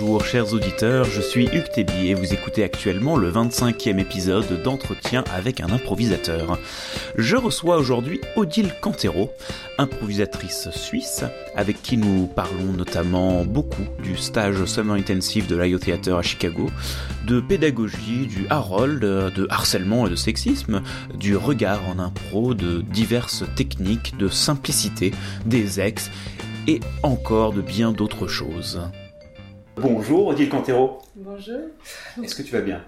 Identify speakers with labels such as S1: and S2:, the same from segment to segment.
S1: bonjour chers auditeurs, je suis Hugues et vous écoutez actuellement le 25e épisode d'entretien avec un improvisateur. Je reçois aujourd'hui Odile Cantero, improvisatrice suisse, avec qui nous parlons notamment beaucoup du stage Summer Intensive de l'IO Theater à Chicago, de pédagogie, du Harold, de harcèlement et de sexisme, du regard en impro, de diverses techniques, de simplicité, des ex et encore de bien d'autres choses. Bonjour Odile Cantero.
S2: Bonjour.
S1: Est-ce que tu vas bien?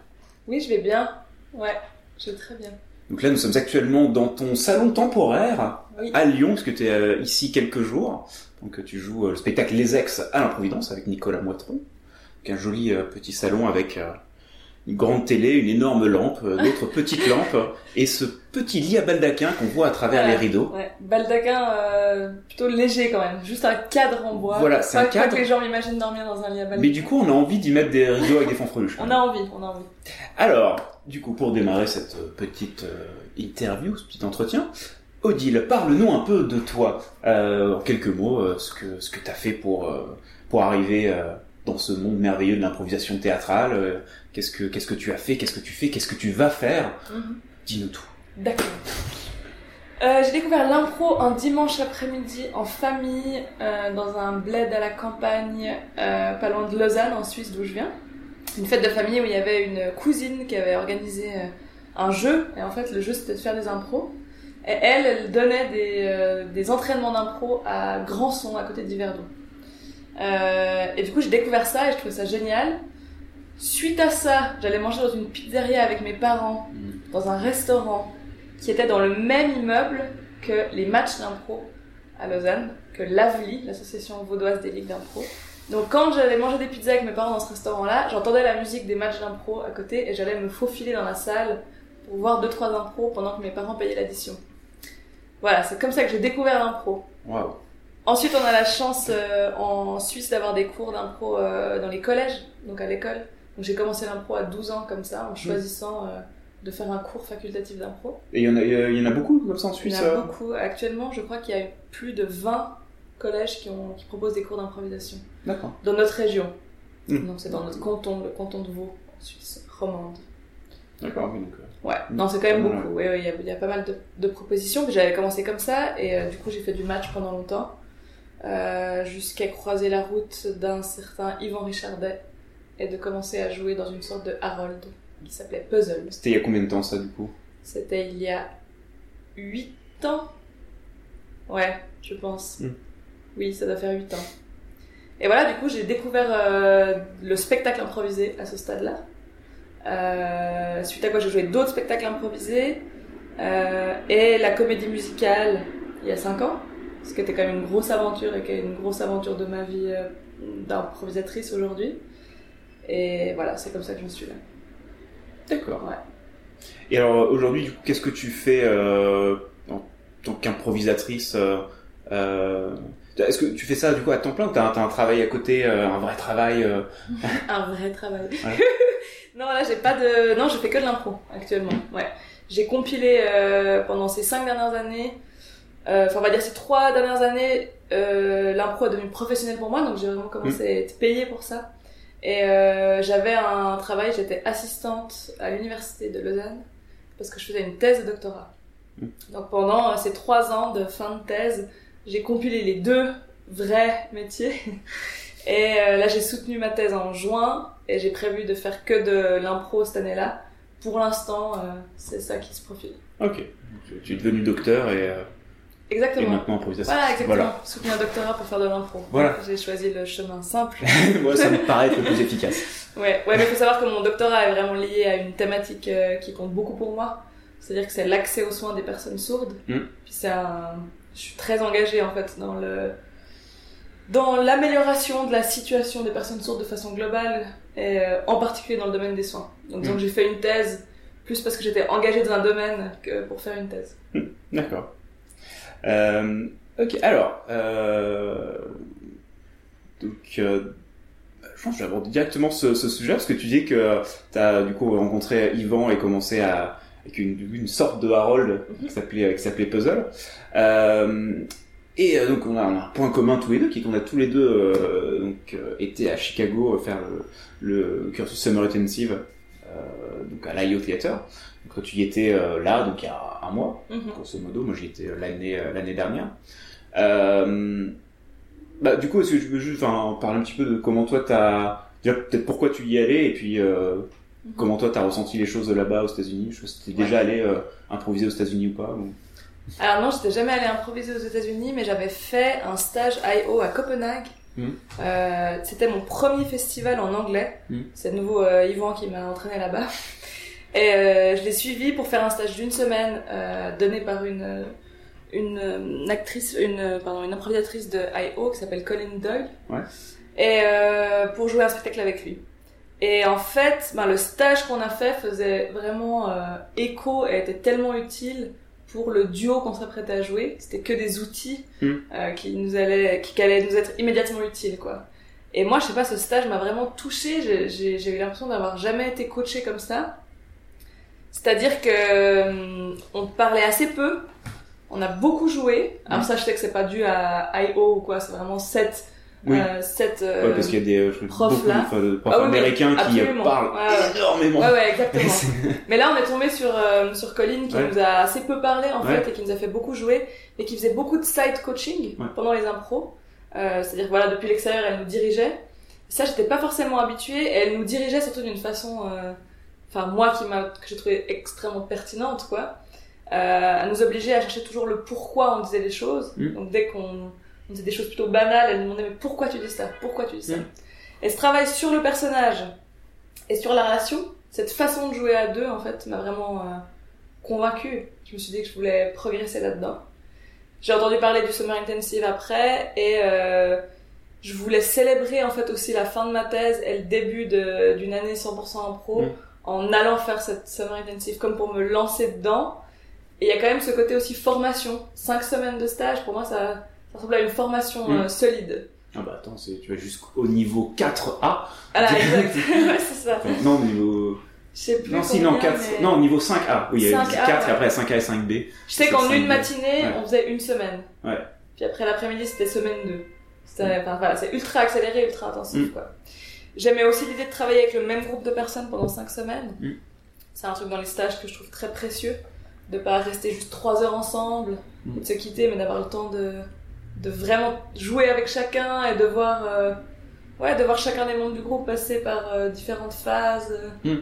S2: Oui, je vais bien. Ouais, je vais très bien.
S1: Donc là, nous sommes actuellement dans ton salon temporaire à Lyon, parce que tu es euh, ici quelques jours. Donc tu joues euh, le spectacle Les Ex à l'improvidence avec Nicolas Moitron. Donc un joli euh, petit salon avec une grande télé, une énorme lampe, euh, d'autres petites lampes, et ce petit lit à baldaquin qu'on voit à travers les rideaux.
S2: Ouais. Baldaquin euh, plutôt léger quand même, juste un cadre en bois.
S1: Voilà, c'est un cadre.
S2: Pas que les gens m'imaginent dormir dans un lit à baldaquin.
S1: Mais du coup, on a envie d'y mettre des rideaux avec des fonds freluches.
S2: on a envie, on a envie.
S1: Alors, du coup, pour démarrer cette euh, petite interview, ce petit entretien, Odile, parle-nous un peu de toi, en quelques mots, ce que ce que t'as fait pour pour arriver dans ce monde merveilleux de l'improvisation théâtrale euh, Qu'est-ce que qu'est-ce que tu as fait? Qu'est-ce que tu fais? Qu'est-ce que tu vas faire? Mhm. Dis-nous tout.
S2: D'accord. Euh, j'ai découvert l'impro un dimanche après-midi en famille euh, dans un bled à la campagne, pas loin de Lausanne, en Suisse, d'où je viens. Une fête de famille où il y avait une cousine qui avait organisé un jeu, et en fait le jeu c'était de faire des impros. Et elle, elle donnait des, des entraînements d'impro à Grandson, à côté d'Yverdon. Euh, et du coup, j'ai découvert ça et je trouvais ça génial. Suite à ça, j'allais manger dans une pizzeria avec mes parents, dans un restaurant qui était dans le même immeuble que les matchs d'impro à Lausanne, que l'AVLI, l'association vaudoise des ligues d'impro. Donc quand j'allais manger des pizzas avec mes parents dans ce restaurant-là, j'entendais la musique des matchs d'impro à côté et j'allais me faufiler dans la salle pour voir deux trois impros pendant que mes parents payaient l'addition. Voilà, c'est comme ça que j'ai découvert l'impro. Ensuite, on a la chance euh, en Suisse d'avoir des cours d'impro euh, dans les collèges, donc à l'école. Donc j'ai commencé l'impro à 12 ans comme ça, en choisissant euh, de faire un cours facultatif d'impro.
S1: Et il y, en a, il y en a beaucoup comme ça en Suisse
S2: Il y en a beaucoup. Actuellement, je crois qu'il y a plus de 20 collèges qui, ont, qui proposent des cours d'improvisation.
S1: D'accord.
S2: Dans notre région. Hmm. Donc c'est dans notre canton, le canton de Vaud, en Suisse romande.
S1: D'accord, oui, donc...
S2: Ouais, non, c'est quand même beaucoup. Il y, a, y, a pas mal de, de propositions. J'avais commencé comme ça, et du coup, j'ai fait du match pendant longtemps. Euh, jusqu'à croiser la route d'un certain Yvan Richardet et de commencer à jouer dans une sorte de Harold qui s'appelait Puzzle.
S1: C'était il y a combien de temps ça du coup?
S2: C'était il y a 8 ans? Ouais, je pense. Hmm. Oui, ça doit faire 8 ans. Et voilà, du coup, j'ai découvert euh, le spectacle improvisé à ce stade-là. Euh, suite à quoi j'ai joué d'autres spectacles improvisés et la comédie musicale il y a 5 ans ce qui était quand même une grosse aventure et qui est une grosse aventure de ma vie euh, d'improvisatrice aujourd'hui. Et voilà, c'est comme ça que je suis là.
S1: D'accord. Ouais. Et alors aujourd'hui, qu'est-ce que tu fais euh, en tant qu'improvisatrice euh, euh, Est-ce que tu fais ça du coup à temps plein ou t'as un, travail à côté, un vrai travail
S2: Un vrai travail. non, là j'ai pas de. Non, je fais que de l'impro actuellement. Ouais. J'ai compilé pendant ces cinq dernières années enfin on va dire ces trois dernières années, l'impro est devenu professionnel pour moi, donc j'ai vraiment commencé mm. à être payée pour ça. Et euh, j'avais un travail, j'étais assistante à l'université de Lausanne parce que je faisais une thèse de doctorat. Mm. Donc pendant ces trois ans de fin de thèse, j'ai compilé les deux vrais métiers. Et là, j'ai soutenu ma thèse en juin et j'ai prévu de faire que de l'impro cette année-là. Pour l'instant, c'est ça qui se profile.
S1: Ok. Tu es devenu docteur et
S2: Exactement.
S1: Et maintenant improvisation.
S2: Voilà, exactement. Voilà. Soutenir un doctorat pour faire de l'impro.
S1: Voilà.
S2: J'ai choisi le chemin simple.
S1: Moi, ça me paraît être le plus efficace.
S2: Ouais, ouais, mais il faut savoir que mon doctorat est vraiment lié à une thématique euh, qui compte beaucoup pour moi. C'est-à-dire que c'est l'accès aux soins des personnes sourdes. Mm. Puis c'est un... Je suis très engagée en fait dans le dans l'amélioration de la situation des personnes sourdes de façon globale et euh, en particulier dans le domaine des soins. Donc, donc mm. j'ai fait une thèse plus parce que j'étais engagée dans un domaine que pour faire une thèse.
S1: Mm. D'accord. Euh, ok, alors, euh, donc, euh, je pense que je vais aborder directement ce, ce, sujet parce que tu dis que tu as du coup rencontré Yvan et commencé à avec une, une sorte de Harold qui mhm. s'appelait qui s'appelait Puzzle. Euh, Et euh, donc on a, on a un point commun tous les deux, qui est qu'on a tous les deux euh, donc euh, été à Chicago faire le, le cursus Summer Intensive euh, donc à l'IO Theater. Quand tu y étais euh, là, donc il y a un mois,
S2: Mhm.
S1: grosso modo, moi j'y étais euh, l'année euh, l'année dernière. Bah du coup, est-ce que je veux juste parler un petit peu de comment toi t'as déjà peut-être pourquoi tu y allais et puis euh,
S2: Mhm.
S1: comment toi t'as ressenti les choses là-bas aux États-Unis? Je sais pas si t'es déjà
S2: Ouais.
S1: allé euh, improviser aux États-Unis ou pas. ou-
S2: Alors non, j'étais jamais allée improviser aux États-Unis, mais j'avais fait un stage I.O. à Copenhague.
S1: Mhm.
S2: Euh, C'était mon premier festival en anglais. C'est de nouveau Yvan qui m'a entraîné là-bas. Et euh, je l'ai suivi pour faire un stage d'une semaine euh, donné par une une, euh, actrice, une euh, pardon, une improvisatrice de I.O. qui s'appelle Colin Doyle.
S1: Ouais.
S2: Et euh, pour jouer un spectacle avec lui. Et en fait, ben, le stage qu'on a fait faisait vraiment euh, écho et était tellement utile pour le duo qu'on s'apprêtait à jouer. C'était que des outils
S1: Mm.
S2: euh, qui nous allaient, qui allaient nous être immédiatement utiles, quoi. Et moi, je sais pas, ce stage m'a vraiment touchée. J'ai eu l'impression d'avoir jamais été coachée comme ça. C'est-à-dire que euh, on parlait assez peu. On a beaucoup joué. Alors ça, je sais que c'est pas dû à I.O. ou quoi. C'est vraiment cette,
S1: Oui.
S2: euh, cette. euh,
S1: Ouais, parce qu'il y a des euh,
S2: profs,
S1: beaucoup
S2: là.
S1: profs
S2: Ah oui,
S1: américains qui parlent
S2: Ouais,
S1: énormément.
S2: Ouais, ouais, exactement. Mais là, on est tombé sur, sur Colin qui
S1: Ouais.
S2: nous a assez peu parlé en fait et qui nous a fait beaucoup jouer et qui faisait beaucoup de side coaching pendant les impros. C'est-à-dire que voilà, depuis l'extérieur, elle nous dirigeait. Ça, j'étais pas forcément habituée et elle nous dirigeait surtout d'une façon, enfin moi qui m'a, que j'ai trouvé extrêmement pertinente quoi. Euh, à nous obliger à chercher toujours le pourquoi on disait les choses.
S1: Mm.
S2: Donc dès qu'on on disait des choses plutôt banales, elle nous demandait mais pourquoi tu dis ça? Pourquoi tu dis ça?
S1: Mm.
S2: Et ce travail sur le personnage et sur la relation, cette façon de jouer à deux, en fait, m'a vraiment euh, convaincue. Je me suis dit que je voulais progresser là-dedans. J'ai entendu parler du Summer Intensive après et euh, je voulais célébrer en fait aussi la fin de ma thèse et le début d'une année 100% en pro
S1: Mm.
S2: En allant faire cette Summer Intensive comme pour me lancer dedans. Et il y a quand même ce côté aussi formation. Cinq semaines de stage, pour moi, ça, ça ressemble à une formation
S1: Mm.
S2: euh, solide.
S1: Ah bah attends, c'est- tu vas jusqu'au niveau 4A.
S2: Ah là, exact. ouais, c'est ça.
S1: Enfin, non, niveau...
S2: Je sais plus.
S1: Non, si, non,
S2: combien,
S1: 4...
S2: mais-
S1: non, niveau 5A. Oui, il y a
S2: 5A,
S1: 4
S2: ouais.
S1: après 5A et 5B.
S2: Je sais
S1: c'est
S2: qu'en une matinée,
S1: Ouais.
S2: on faisait une semaine.
S1: Ouais.
S2: Puis après l'après-midi, c'était semaine 2. C'était,
S1: Mm.
S2: enfin, voilà, c'est ultra accéléré, ultra intensif,
S1: Mm.
S2: quoi. J'aimais aussi l'idée de travailler avec le même groupe de personnes pendant 5 semaines.
S1: Mm.
S2: C'est un truc dans les stages que je trouve très précieux. De pas rester juste 3 heures ensemble,
S1: Mm.
S2: de se quitter, mais d'avoir le temps de, de vraiment jouer avec chacun et de voir, euh, ouais, de voir chacun des membres du groupe passer par euh, différentes phases.
S1: Mm.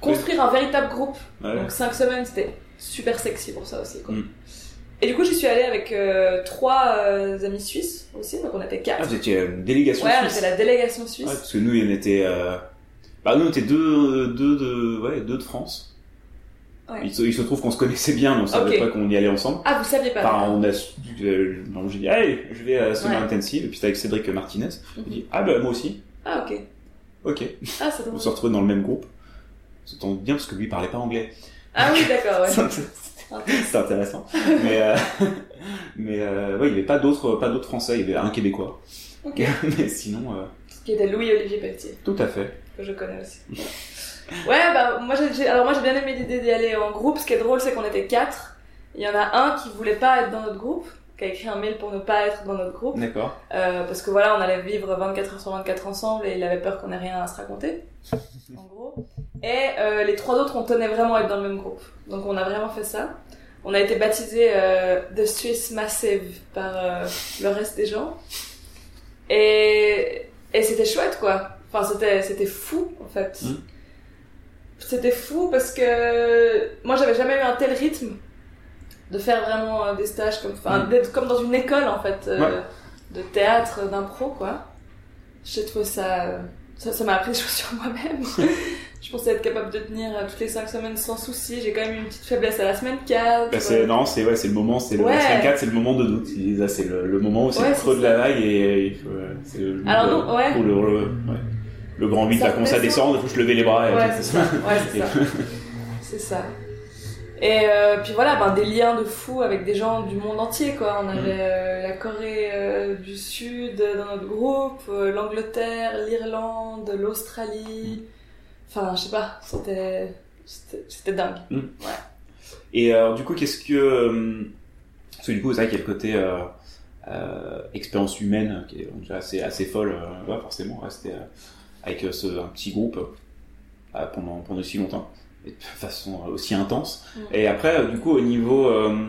S2: Construire un véritable groupe.
S1: Ouais.
S2: Donc 5 semaines, c'était super sexy pour ça aussi. Quoi.
S1: Mm.
S2: Et du coup, j'y suis allée avec euh, trois euh, amis suisses aussi, donc on était
S1: Ah,
S2: quatre.
S1: vous étiez une délégation
S2: ouais, on
S1: suisse.
S2: était la délégation suisse.
S1: Ouais, parce que nous, on était... Euh... Bah nous, on était deux, deux, de... ouais, deux de France.
S2: Ouais.
S1: Il, se, il se trouve qu'on se connaissait bien, mais on savait
S2: Ok.
S1: pas qu'on y allait ensemble.
S2: Ah, vous saviez pas
S1: Enfin, on a, euh, donc j'ai dit, allez, je vais à Summer
S2: Ouais.
S1: Intensive, et puis c'était avec Cédric Martinez.
S2: Mhm.
S1: Il dit, ah bah moi aussi.
S2: Ah, ok.
S1: Ok.
S2: Ah, c'est
S1: On se retrouvait dans le même groupe. Ça tombe bien parce que lui il parlait pas anglais.
S2: Ah oui, d'accord, ouais.
S1: C'était intéressant. mais euh, mais euh, ouais, il y avait pas d'autres pas d'autres français, il y avait un québécois.
S2: Ok.
S1: mais sinon euh,
S2: Qui était Louis-Olivier Pelletier,
S1: tout à fait.
S2: que je connais aussi. ouais, bah, moi, j'ai- alors moi, j'ai bien aimé l'idée d'y aller en groupe. Ce qui est drôle, c'est qu'on était quatre. Il y en a un qui voulait pas être dans notre groupe, qui a écrit un mail pour ne pas être dans notre groupe.
S1: D'accord.
S2: Parce que voilà, on allait vivre 24 heures sur 24 ensemble et il avait peur qu'on ait rien à se raconter, en gros. Et euh, les trois autres, on tenait vraiment à être dans le même groupe. Donc on a vraiment fait ça. On a été baptisé euh, The Swiss Massive par euh, le reste des gens. Et, et c'était chouette, quoi. Enfin, c'était, c'était fou, en fait.
S1: Mm.
S2: C'était fou parce que moi, j'avais jamais eu un tel rythme de faire vraiment des stages comme, enfin,
S1: Mm.
S2: d'être comme dans une école, en fait, euh,
S1: Ouais.
S2: de théâtre, d'impro, quoi. J'ai trouvé ça, ça, ça m'a appris des choses sur moi-même. je pensais être capable de tenir euh, toutes les 5 semaines sans souci. J'ai quand même eu une petite faiblesse à la semaine 4.
S1: Bah, non, c'est ouais, c'est le moment, c'est
S2: Ouais.
S1: la semaine 4, c'est le moment de doute. Là, c'est le, le moment où c'est
S2: Ouais,
S1: le creux de
S2: ça.
S1: la vague et euh, il faut, c'est le,
S2: Alors,
S1: le-
S2: non, ouais.
S1: le, le, ouais. le grand 8
S2: Ça
S1: va commencer à
S2: redescend.
S1: descendre, il faut se lever les bras.
S2: Ouais, c'est ça. Ça. C'est ça. Et euh, puis voilà, ben, des liens de fou avec des gens du monde entier, quoi. On avait euh, la Corée euh, du Sud dans notre groupe, l'Angleterre, l'Irlande, l'Australie. Enfin, je sais pas, c'était c'était c'était dingue.
S1: Et alors, du coup, qu'est-ce que. euh, Parce que du coup, c'est vrai qu'il y a le côté. Euh, euh, expérience humaine qui est déjà assez, assez folle, euh, ouais, forcément, rester euh, avec euh, ce, un petit groupe euh, pendant, pendant aussi longtemps, et de façon euh, aussi intense.
S2: Mm.
S1: Et après, euh, du coup, au niveau, euh,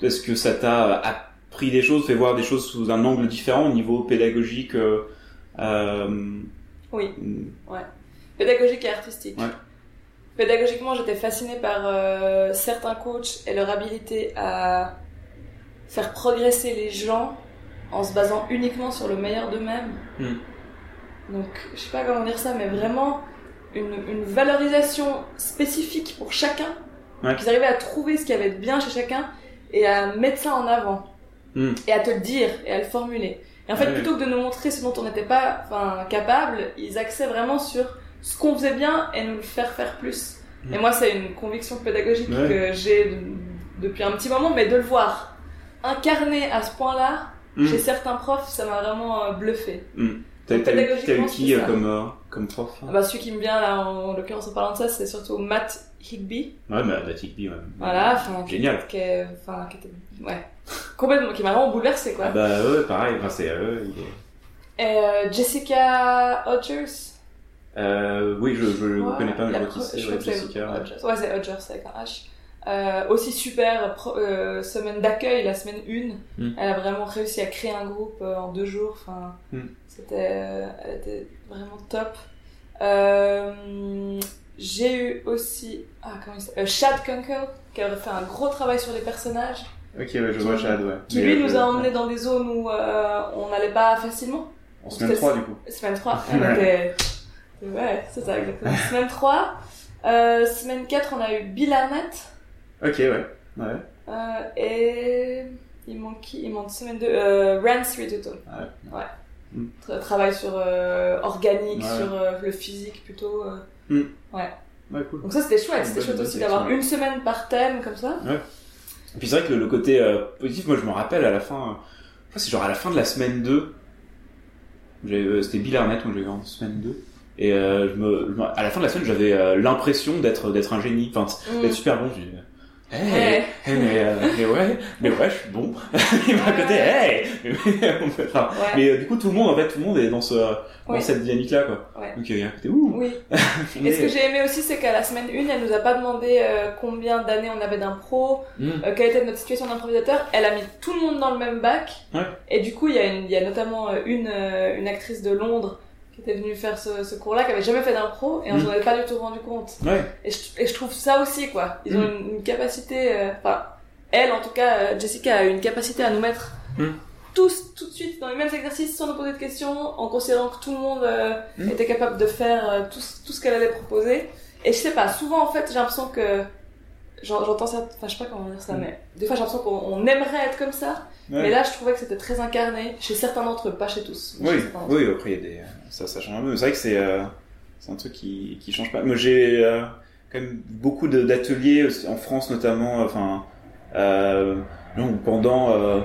S1: est-ce que ça t'a appris des choses, fait voir des choses sous un angle différent, au niveau pédagogique euh, euh,
S2: Oui.
S1: mm,
S2: Pédagogique et artistique.
S1: Ouais.
S2: Pédagogiquement, j'étais fascinée par euh, certains coachs et leur habilité à faire progresser les gens en se basant uniquement sur le meilleur d'eux-mêmes.
S1: Mm.
S2: Donc, je sais pas comment dire ça, mais vraiment une, une valorisation spécifique pour chacun.
S1: Ouais.
S2: Qu'ils arrivaient à trouver ce qu'il y avait de bien chez chacun et à mettre ça en avant.
S1: Mm.
S2: Et à te le dire et à le formuler. Et en fait,
S1: Ouais.
S2: plutôt que de nous montrer ce dont on n'était pas capable, ils axaient vraiment sur ce qu'on faisait bien et nous le faire faire plus.
S1: Mm.
S2: Et moi, c'est une conviction pédagogique
S1: Ouais.
S2: que j'ai de- depuis un petit moment, mais de le voir incarné à ce point-là,
S1: Mm.
S2: chez certains profs, ça m'a vraiment euh, bluffé.
S1: T'as
S2: Donc,
S1: t'as eu, qui euh, comme, euh, comme prof hein
S2: Ah Bah, celui qui me vient là, en, en l'occurrence en parlant de ça, c'est surtout Matt Higby.
S1: Ouais, mais la Tigby, ouais.
S2: Voilà, enfin,
S1: Génial.
S2: qui est- enfin, qui était, ouais, complètement, qui m'a vraiment bouleversé quoi.
S1: Ah bah ouais, pareil, enfin, c'est... euh, est-
S2: Et euh, Jessica Hodgers.
S1: Euh, oui, je,
S2: Ouais,
S1: connais pas, mais je vois qui c'est, ouais, Jessica. ouais.
S2: C'est Hodgers avec un H. Euh, aussi super pro- euh, semaine d'accueil, la semaine 1.
S1: Mm.
S2: Elle a vraiment réussi à créer un groupe en deux jours. Enfin,
S1: Mm.
S2: c'était, elle était vraiment top. J'ai eu aussi ah, comment il s'appelle Chad Kunkel qui a fait un gros travail sur les personnages,
S1: Ok, ouais, je vois Chad, ouais.
S2: qui lui nous a emmenés dans des zones où on n'allait pas facilement.
S1: En semaine 3, du coup.
S2: Semaine 3, on était... Ouais, c'est ça, exactement. Semaine 3. Euh, semaine 4, on a eu Bill Arnett.
S1: Ok, ouais. Ouais.
S2: Euh, et... Il manque qui? Il manque semaine 2. Euh, Rance Rituto.
S1: Ouais. Mm.
S2: Tra- travail sur euh, organique,
S1: Ouais.
S2: sur le physique plutôt. euh.
S1: Ouais, cool.
S2: Donc ça, c'était chouette. C'était chouette aussi d'avoir
S1: ouais.
S2: une semaine par thème comme ça.
S1: Et puis c'est vrai que le, le côté positif, moi je me rappelle à la fin, je crois c'est genre à la fin de la semaine 2, j'avais, euh, c'était Bill Arnett, moi j'avais en semaine 2, et euh, je me, je me- à la fin de la semaine j'avais euh, l'impression d'être d'être un génie, enfin
S2: Mm.
S1: d'être super bon. J'ai hey,
S2: Ouais.
S1: hey, mais, euh, mais ouais, mais ouais, je suis bon. Il m'a à côté, hey, mais, enfin,
S2: Ouais.
S1: mais du coup tout le monde en fait, tout le monde est dans ce, dans cette dynamique là quoi. Donc il y a un côté ouh.
S2: Oui. Et ce que j'ai aimé aussi, c'est qu'à la semaine 1, elle nous a pas demandé combien d'années on avait d'impro,
S1: Mm.
S2: quelle était notre situation d'improvisateur. Elle a mis tout le monde dans le même bac. Et du coup, il y, a une- il y a notamment une, une actrice de Londres qui était venue faire ce, ce cours-là, qui avait jamais fait d'impro, et on
S1: Mm.
S2: s'en avait pas du tout rendu compte.
S1: Ouais.
S2: Et je, et je trouve ça aussi, quoi. Ils ont
S1: Mm.
S2: une, une capacité, euh, enfin, elle, en tout cas, euh, Jessica a une capacité à nous mettre
S1: Mm.
S2: tous, tout de suite, dans les mêmes exercices, sans nous poser de questions, en considérant que tout le monde euh, était capable de faire euh, tout, ce- tout ce qu'elle allait proposer. Et je sais pas, souvent, en fait, j'ai l'impression que, j'entends ça, enfin, je sais pas comment dire ça,
S1: Mm.
S2: mais des fois, j'ai l'impression qu'on on aimerait être comme ça,
S1: Ouais.
S2: mais là, je trouvais que c'était très incarné chez certains d'entre eux, pas chez tous.
S1: Oui,
S2: chez
S1: oui, après il y a des ça ça change un peu. mais C'est vrai que c'est euh, un truc qui qui change pas. Moi j'ai euh, quand même beaucoup d'ateliers en France notamment enfin euh, donc pendant euh,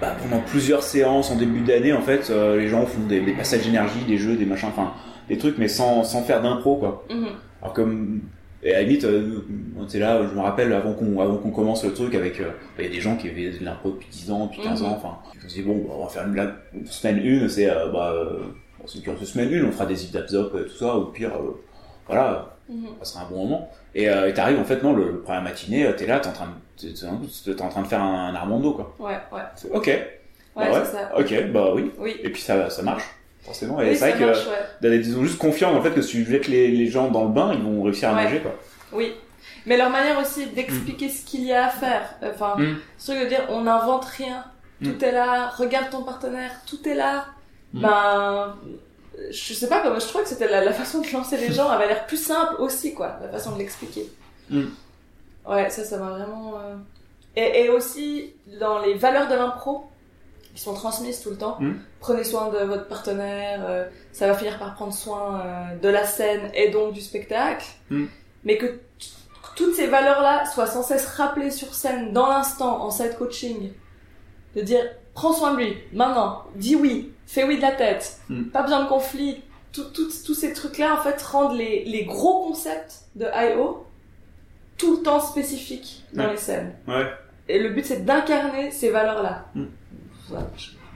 S1: bah, pendant plusieurs séances en début d'année en fait les gens font des, des passages d'énergie, des jeux, des machins enfin des trucs mais sans sans faire d'impro quoi.
S2: Mhm.
S1: Alors comme et à la limite, euh, là, je me rappelle avant qu'on avant qu'on commence le truc avec, euh, bah, il y a des gens qui avaient de l'impro depuis 10 ans, depuis 15
S2: Mhm.
S1: ans, enfin, je me suis dit bon, bah, on va faire une, la semaine 1, c'est euh, bah, euh, c'est une semaine 1, on fera des zip zap zop, euh, tout ça, ou pire, euh, voilà,
S2: Mhm.
S1: ça sera un bon moment. Et euh, et t'arrives en fait non, le, le première matinée, t'es là, t'es en train de t'es, t'es- t'es en train de faire un, un Armando quoi.
S2: Ouais, ouais.
S1: C'est, ok,
S2: Ouais,
S1: bah ouais,
S2: c'est ça.
S1: ok, bah oui.
S2: Oui.
S1: Et puis ça ça marche forcément. Et
S2: Oui,
S1: c'est vrai
S2: ça
S1: que
S2: ouais.
S1: d'aller- ils ont juste confiance en fait que si tu jettes les, les gens dans le bain, ils vont réussir à
S2: Ouais.
S1: nager quoi.
S2: Oui. Mais leur manière aussi d'expliquer ce qu'il y a à faire. Enfin,
S1: Mm.
S2: ce truc de dire on n'invente rien. Tout
S1: Mm.
S2: est là. Regarde ton partenaire. Tout est là.
S1: Mm.
S2: Ben, je sais pas comment je trouvais que c'était la, la façon de lancer les gens avait l'air plus simple aussi, quoi. La façon de l'expliquer.
S1: Mm.
S2: Ouais, ça, ça m'a vraiment. euh, Et, et aussi dans les valeurs de l'impro qui sont transmises tout le temps.
S1: Mm.
S2: Prenez soin de votre partenaire. euh, ça va finir par prendre soin euh, de la scène et donc du spectacle.
S1: Mm.
S2: Mais que toutes ces valeurs-là soient sans cesse rappelées sur scène, dans l'instant, en side coaching. De dire, prends soin de lui, maintenant, dis oui, fais oui de la tête,
S1: Mm.
S2: pas besoin de conflit. Tous ces trucs-là, en fait, rendent les, les gros concepts de I.O. tout le temps spécifiques dans
S1: Ouais.
S2: les scènes.
S1: Ouais.
S2: Et le but, c'est d'incarner ces valeurs-là. Ça,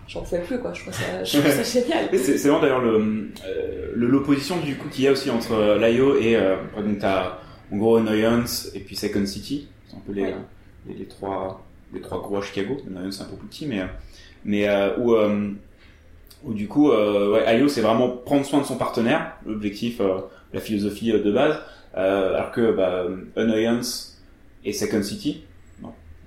S2: j'en pouvais plus quoi. Je trouve ça, je trouve ça génial.
S1: C'est vraiment d'ailleurs le euh, le- l'opposition du coup qu'il y a aussi entre euh, l'IO et euh, donc t'as en gros Annoyance et puis Second City, c'est un peu les, les, les trois les trois gros à Chicago. Annoyance c'est un peu plus petit mais mais euh, où euh, où du coup euh, ouais, IO c'est vraiment prendre soin de son partenaire, l'objectif, la philosophie de base, alors que bah, Annoyance et Second City,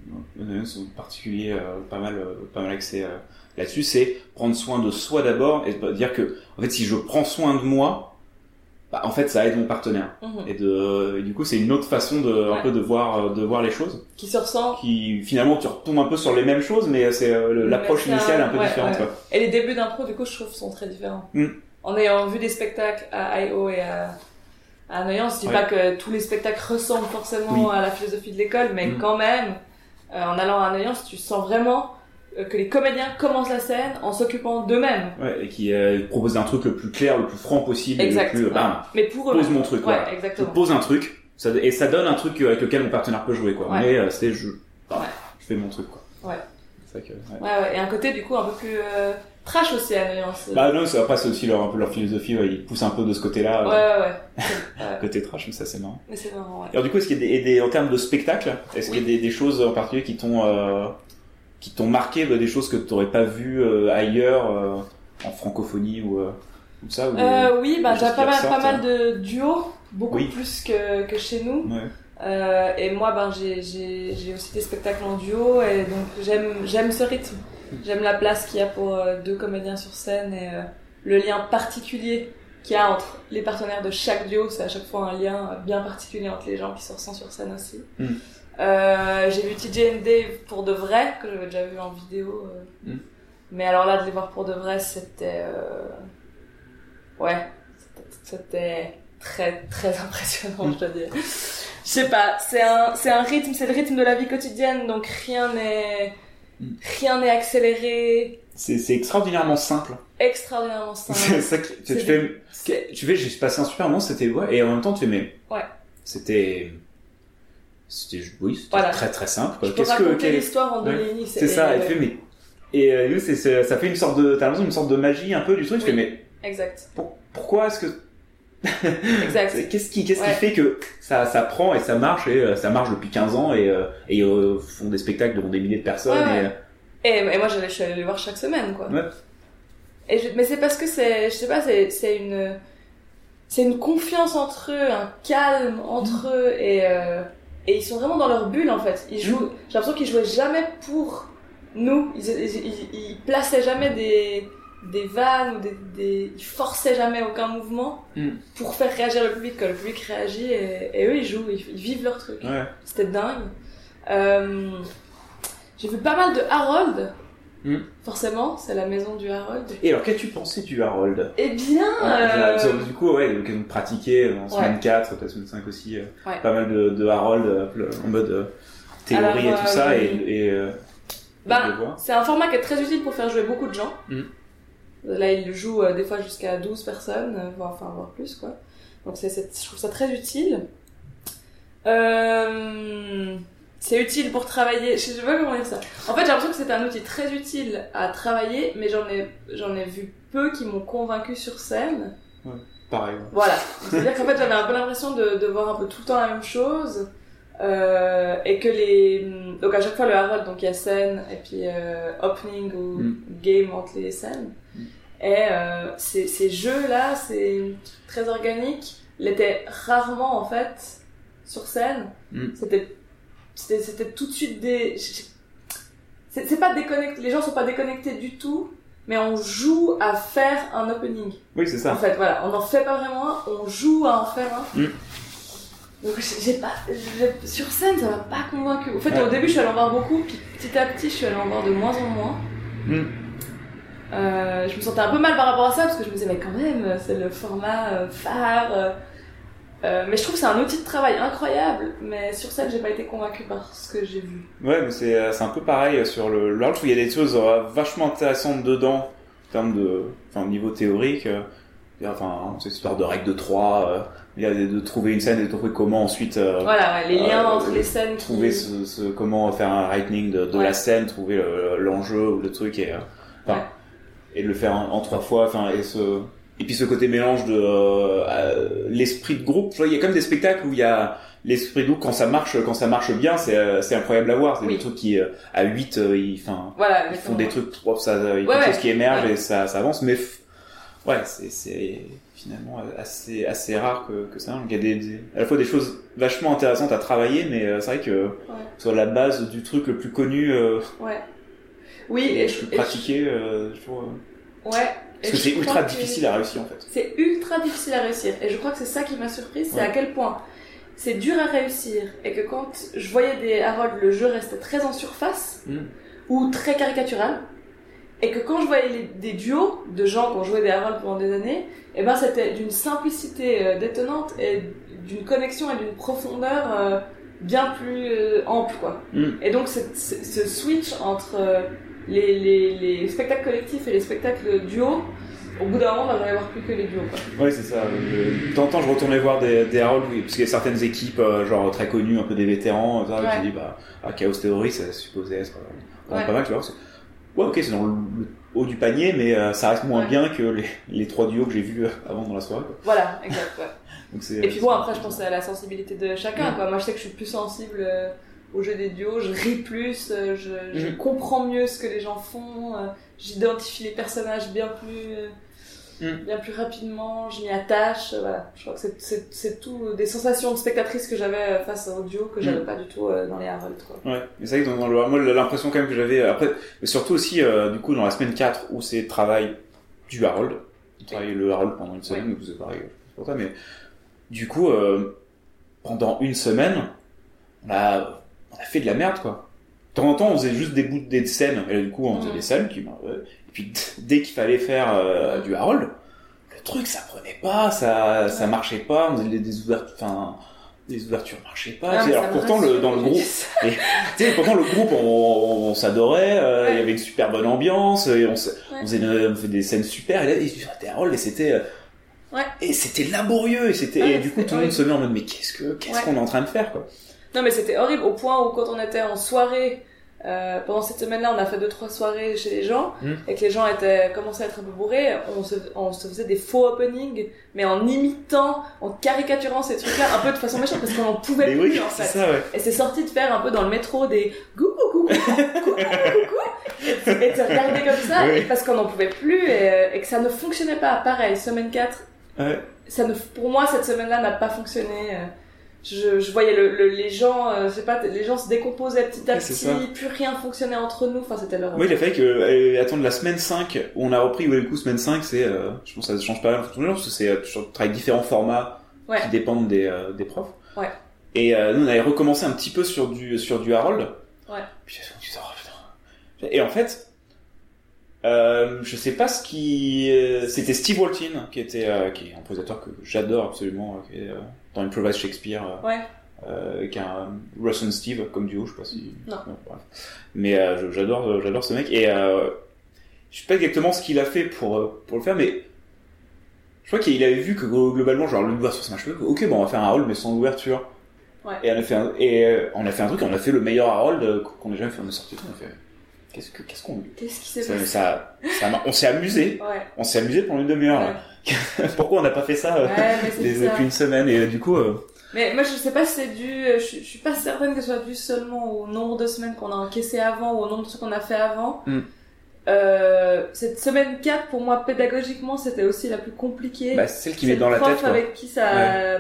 S1: non, non, Annoyance en particulier euh, pas mal euh, pas mal axé euh, là-dessus, c'est prendre soin de soi d'abord et dire que en fait si je prends soin de moi, bah, en fait ça aide mon partenaire
S2: Mhm.
S1: et de et du coup c'est une autre façon de un peu de voir euh, de voir les choses
S2: Qui se ressent.
S1: qui finalement tu retombes un peu sur les mêmes choses mais c'est euh, l'approche initiale un peu
S2: ouais,
S1: différente
S2: ouais. Et les débuts d'impro, du coup, je trouve, sont très différents.
S1: Mm.
S2: En ayant vu des spectacles à I.O. et à, à Noyant, je dis pas que tous les spectacles ressemblent forcément
S1: Oui.
S2: à la philosophie de l'école, mais
S1: Mm.
S2: quand même, euh, en allant à Noyant, tu sens vraiment euh, que les comédiens commencent la scène en s'occupant d'eux-mêmes.
S1: Ouais, et qui euh, propose un truc le plus clair, le plus franc possible, et
S2: Exact.
S1: le plus
S2: ouais.
S1: bam,
S2: Mais pour eux.
S1: pose mon truc
S2: Ouais,
S1: voilà. Je
S2: exactement.
S1: pose un truc ça, et ça donne un truc euh, avec lequel mon partenaire peut jouer quoi.
S2: Ouais.
S1: Mais euh, c'est je fais mon truc quoi.
S2: Ouais.
S1: C'est vrai que ouais.
S2: Ouais, ouais. Et un côté, du coup, un peu plus euh, trash aussi c'est-
S1: Bah non, c'est après c'est aussi leur un peu leur philosophie, ouais, ils poussent un peu de ce côté-là,
S2: ouais,
S1: euh,
S2: ouais,
S1: côté trash, mais ça c'est marrant.
S2: Mais c'est vraiment, ouais.
S1: Alors du coup, est-ce qu'il y a des, en termes de spectacle, est-ce qu'il y a des, des choses en particulier qui t'ont euh, qui t'ont marqué, bah, des choses que tu n'aurais pas vues euh, ailleurs euh, en francophonie ou ou ça ou
S2: oui, bah, j'ai pas mal, pas
S1: ressortent,
S2: mal de duos, beaucoup
S1: Oui.
S2: plus que, que chez nous.
S1: Ouais.
S2: Euh, et moi, ben, j'ai, aussi des spectacles en duo, et donc j'aime ce rythme. J'aime la place qu'il y a pour euh, deux comédiens sur scène et euh, le lien particulier qu'il y a entre les partenaires de chaque duo. C'est à chaque fois un lien bien particulier entre les gens qui se ressentent sur scène aussi.
S1: Mm.
S2: Euh, j'ai vu TJ and Dave pour de vrai, que j'avais déjà vu en vidéo. euh.
S1: Mm.
S2: Mais alors là, de les voir pour de vrai, c'était... euh, Ouais, c'était- très très impressionnant, je dois dire. Je sais pas, c'est un, c'est un rythme, c'est le rythme de la vie quotidienne, donc rien n'est. Rien n'est accéléré,
S1: C'est extraordinairement simple.
S2: extraordinairement
S1: C'est
S2: simple.
S1: ça que tu fais. Tu fais, j'ai passé un super moment, c'était ouais, et en même temps tu fais mais.
S2: Ouais.
S1: C'était. C'était oui, c'était
S2: Voilà.
S1: très très simple. quoi.
S2: Je peux
S1: Qu'est-ce que
S2: raconter
S1: quel-
S2: l'histoire en deux
S1: Ouais.
S2: lignes,
S1: C'est ça, et tu fais mais. Et euh, ça fait une sorte de, t'as l'impression d'une sorte de magie un peu du truc. Tu fais mais
S2: Exact,
S1: pour- pourquoi est-ce que
S2: exact.
S1: Qu'est-ce qui, qu'est-ce
S2: Ouais.
S1: qui fait que ça, ça prend et ça marche et euh, ça marche depuis 15 ans et, euh, et euh, font des spectacles devant des milliers de personnes
S2: Ouais,
S1: et.
S2: Et, et moi, je suis allée les voir chaque semaine, quoi.
S1: Ouais.
S2: Et je- mais c'est parce que c'est, je sais pas, c'est, c'est une, c'est une confiance entre eux, un calme entre eux, et, euh, et ils sont vraiment dans leur bulle, en fait. Ils jouent, j'ai l'impression qu'ils jouaient jamais pour nous. Ils, ils, ils- ils plaçaient jamais des, des vannes ou des, des, ils forçaient jamais aucun mouvement
S1: Mm.
S2: pour faire réagir le public, quand le public réagit, et, et eux, ils jouent, ils, ils vivent leur truc.
S1: Ouais.
S2: C'était dingue. Euh, j'ai vu pas mal de Harold.
S1: Hmm.
S2: Forcément, c'est la maison du Harold.
S1: Et alors, qu'as-tu pensé du Harold?
S2: Eh bien,
S1: Ah,
S2: euh,
S1: Du coup, ouais, pratiquer euh, en semaine 4, peut-être semaine 5 aussi, euh,
S2: Ouais.
S1: pas mal de, de Harold euh, en mode euh, théorie
S2: Alors,
S1: et tout
S2: euh,
S1: ça, et,
S2: oui.
S1: et euh,
S2: bah, c'est un format qui est très utile pour faire jouer beaucoup de gens.
S1: Hmm.
S2: Là, il joue euh, des fois jusqu'à 12 personnes, euh, voire, enfin, voire plus, quoi. Donc, c'est, c'est- je trouve ça très utile. Euh, c'est utile pour travailler. Je sais pas comment dire ça. En fait, j'ai l'impression que c'est un outil très utile à travailler, mais j'en ai, j'en ai vu peu qui m'ont convaincu sur scène.
S1: Pareil. ouais.
S2: Voilà. C'est-à-dire qu'en fait, j'avais un peu l'impression de, de voir un peu tout le temps la même chose. Euh, et que les. Donc, à chaque fois, le Harold, donc il y a scène, et puis euh, opening ou
S1: Mm.
S2: game entre les scènes.
S1: Mm.
S2: Et euh, ces, ces jeux-là, c'est très organique. Il était rarement, en fait, sur scène.
S1: Mm.
S2: C'était c'était c'était tout de suite des. C'est c'est pas déconnecté. Les gens sont pas déconnectés du tout, mais on joue à faire un opening.
S1: Oui, c'est
S2: En
S1: ça.
S2: fait, voilà, on n'en fait pas vraiment un, on joue à en faire un.
S1: Mm.
S2: Donc j'ai j'ai pas, j'ai- sur scène, ça m'a pas convaincu. En fait,
S1: Ouais.
S2: au début, je suis allée en voir beaucoup, puis petit à petit, je suis allée en voir de moins en moins.
S1: Mm.
S2: Euh, je me sentais un peu mal par rapport à ça parce que je me disais mais quand même c'est le format euh, phare. euh. Euh, mais je trouve que c'est un outil de travail incroyable. Mais sur scène j'ai pas été convaincue par ce que j'ai vu.
S1: Ouais, mais c'est un peu pareil sur le le. Je trouve qu'il y a des choses vachement intéressantes dedans, en termes de. Enfin, au niveau théorique. enfin, hein, cette histoire de règle de 3, il y a de trouver une scène et de trouver comment ensuite.
S2: voilà, ouais, les liens entre les scènes.
S1: Trouver ce, ce, comment faire un writing de, de la scène, trouver l'enjeu ou le truc et, et de le faire en, en trois fois, enfin, et ce et puis ce côté mélange de euh, l'esprit de groupe. Il y a comme des spectacles où il y a l'esprit de groupe quand ça marche, quand ça marche bien, c'est euh, c'est incroyable à voir. C'est des trucs qui euh, à 8 euh, ils, enfin,
S2: voilà,
S1: ils font des trucs, ça, il y a quelque chose qui émerge et ça, ça avance. Mais ouais, c'est c'est finalement assez assez rare que que ça. Il y a des, à la fois des choses vachement intéressantes à travailler, mais c'est vrai que sur la base du truc le plus connu.
S2: ouais. Oui, et,
S1: je pratiqué.
S2: ouais.
S1: Parce que c'est ultra difficile à réussir en fait.
S2: C'est ultra difficile à réussir. Et je crois que c'est ça qui m'a surprise, c'est à quel point c'est dur à réussir. Et que quand je voyais des Harold, le jeu restait très en surface hmm. ou très caricatural. Et que quand je voyais des duos de gens qui ont joué des Harold pendant des années, et eh ben c'était d'une simplicité euh, détonnante et d'une connexion et d'une profondeur euh, bien plus euh, ample quoi. Hmm. Et donc ce switch entre les, les, les, spectacles collectifs et les spectacles duo, au bout d'un moment, bah, j'en ai voir plus que les duos.
S1: Oui, c'est ça. De temps en temps, je retournais voir des, des Harold, oui, parce qu'il y a certaines équipes, euh, genre très connues, un peu des vétérans, ça, ouais. je dis, bah, ah, Chaos Theory, ça supposé être euh, pas mal, tu vois. Ouais, ok, c'est dans le, haut du panier, mais euh, ça reste moins bien que les, les trois duos que j'ai vus avant dans la soirée. Quoi.
S2: Voilà, exact. Ouais. Donc, et puis bon, après, je pense à la sensibilité de chacun. Quoi. Moi, je sais que je suis plus sensible au jeu des duos, je ris plus, euh, je, je mm. comprends mieux ce que les gens font, euh, j'identifie les personnages bien plus, euh, mm. bien plus rapidement, je m'y attache, voilà. Je crois que c'est tout des sensations de spectatrice que j'avais face au duo que j'avais mm. pas du tout dans les Harold, quoi.
S1: Ouais, mais c'est vrai que dans, le moi l'impression quand même que j'avais après, mais surtout aussi du coup dans la semaine 4 où c'est travail du Harold, travaille le Harold pendant une semaine, oui. c'est pareil, c'est pour ça, mais du coup pendant une semaine, on a on a fait de la merde, quoi. De temps en temps, on faisait juste des bouts des scènes, et là, du coup, on faisait des scènes, qui, et puis dès qu'il fallait faire euh, du Harold, le truc, ça prenait pas, ça, ça marchait pas, on faisait des, ouvertures, enfin, les ouvertures marchaient pas. Ah, alors pourtant le, dans le groupe, et, pourtant le groupe on, s'adorait, euh, il y avait une super bonne ambiance, et on, faisait, des scènes super. Et là il faisait Harold et c'était euh, et c'était laborieux et c'était du coup tout le monde se met en mode mais qu'est-ce que qu'est-ce qu'on est en train de faire quoi.
S2: Non, mais c'était horrible au point où quand on était en soirée, euh, pendant cette semaine-là, on a fait deux trois soirées chez les gens hmm. et que les gens étaient commençaient à être un peu bourrés. On se, on se faisait des faux openings, mais en imitant, en caricaturant ces trucs-là, un peu de façon méchante parce qu'on en pouvait plus en fait. Et c'est sorti de faire un peu dans le métro des coucou coucou coucou coucou et de regarder comme ça parce qu'on n'en pouvait plus et, et, que ça ne fonctionnait pas. Pareil, semaine 4 ça ne, pour moi cette semaine-là n'a pas fonctionné. Euh je, je voyais le, le, les gens, euh, je sais pas, les gens se décomposaient petit à petit, plus rien fonctionnait entre nous, enfin c'était leur...
S1: Oui, il a fallu que, euh, attendre la semaine 5, où on a repris, où du coup, semaine 5, c'est, euh, je pense que ça change pas mal en parce que c'est, euh, tu travailles différents formats qui dépendent des, des profs.
S2: Ouais.
S1: Et nous, on avait recommencé un petit peu sur du, sur du Harold.
S2: Ouais.
S1: Puis, oh. Et en fait, euh, je sais pas ce qui, c'était Steve Waltin qui était, qui est un compositeur que j'adore absolument, qui est, dans Improvise Shakespeare.
S2: Euh, ouais.
S1: Euh, avec un Russ and Steve comme duo, je sais pas si.
S2: Non.
S1: Mais euh, j'adore, j'adore ce mec et je sais pas exactement ce qu'il a fait pour pour le faire, mais je crois qu'il avait vu que globalement, genre l'ouverture ça marche Ok, bon, on va faire un Harold mais sans ouverture.
S2: Ouais.
S1: Et on a fait un, et on a fait un truc, on a fait le meilleur Harold qu'on ait jamais fait. On est sorti, on a fait. Qu'est-ce que qu'est-ce qu'on
S2: Qu'est-ce qui s'est passé
S1: ça, ça, On s'est amusé.
S2: Ouais.
S1: On s'est amusé pendant une demi-heure. Pourquoi on n'a pas fait ça euh, depuis une semaine? Et euh, du coup. Euh,
S2: mais moi je sais pas si c'est dû, je, je, suis pas certaine que ce soit dû seulement au nombre de semaines qu'on a encaissé avant ou au nombre de trucs qu'on a fait avant.
S1: Hmm.
S2: Cette semaine 4 pour moi pédagogiquement c'était aussi la plus compliquée.
S1: Bah, celle qui met dans la tête. Quoi.
S2: avec qui ça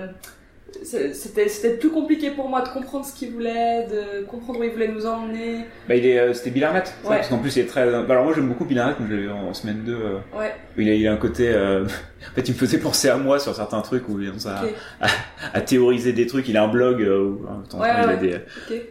S2: c'était c'était plus compliqué pour moi de comprendre ce qu'il voulait de comprendre où il voulait nous emmener.
S1: Bah il est euh, c'était Bill Arnett. Ouais. parce qu'en plus il est très bah, alors moi j'aime beaucoup Bill Arnett comme je l'ai en, semaine 2 euh,
S2: ouais.
S1: il a il a un côté euh... en fait il me faisait penser à moi sur certains trucs où il commence à, à, théoriser des trucs. Il a un blog euh, où temps,
S2: ouais,
S1: il
S2: a
S1: des,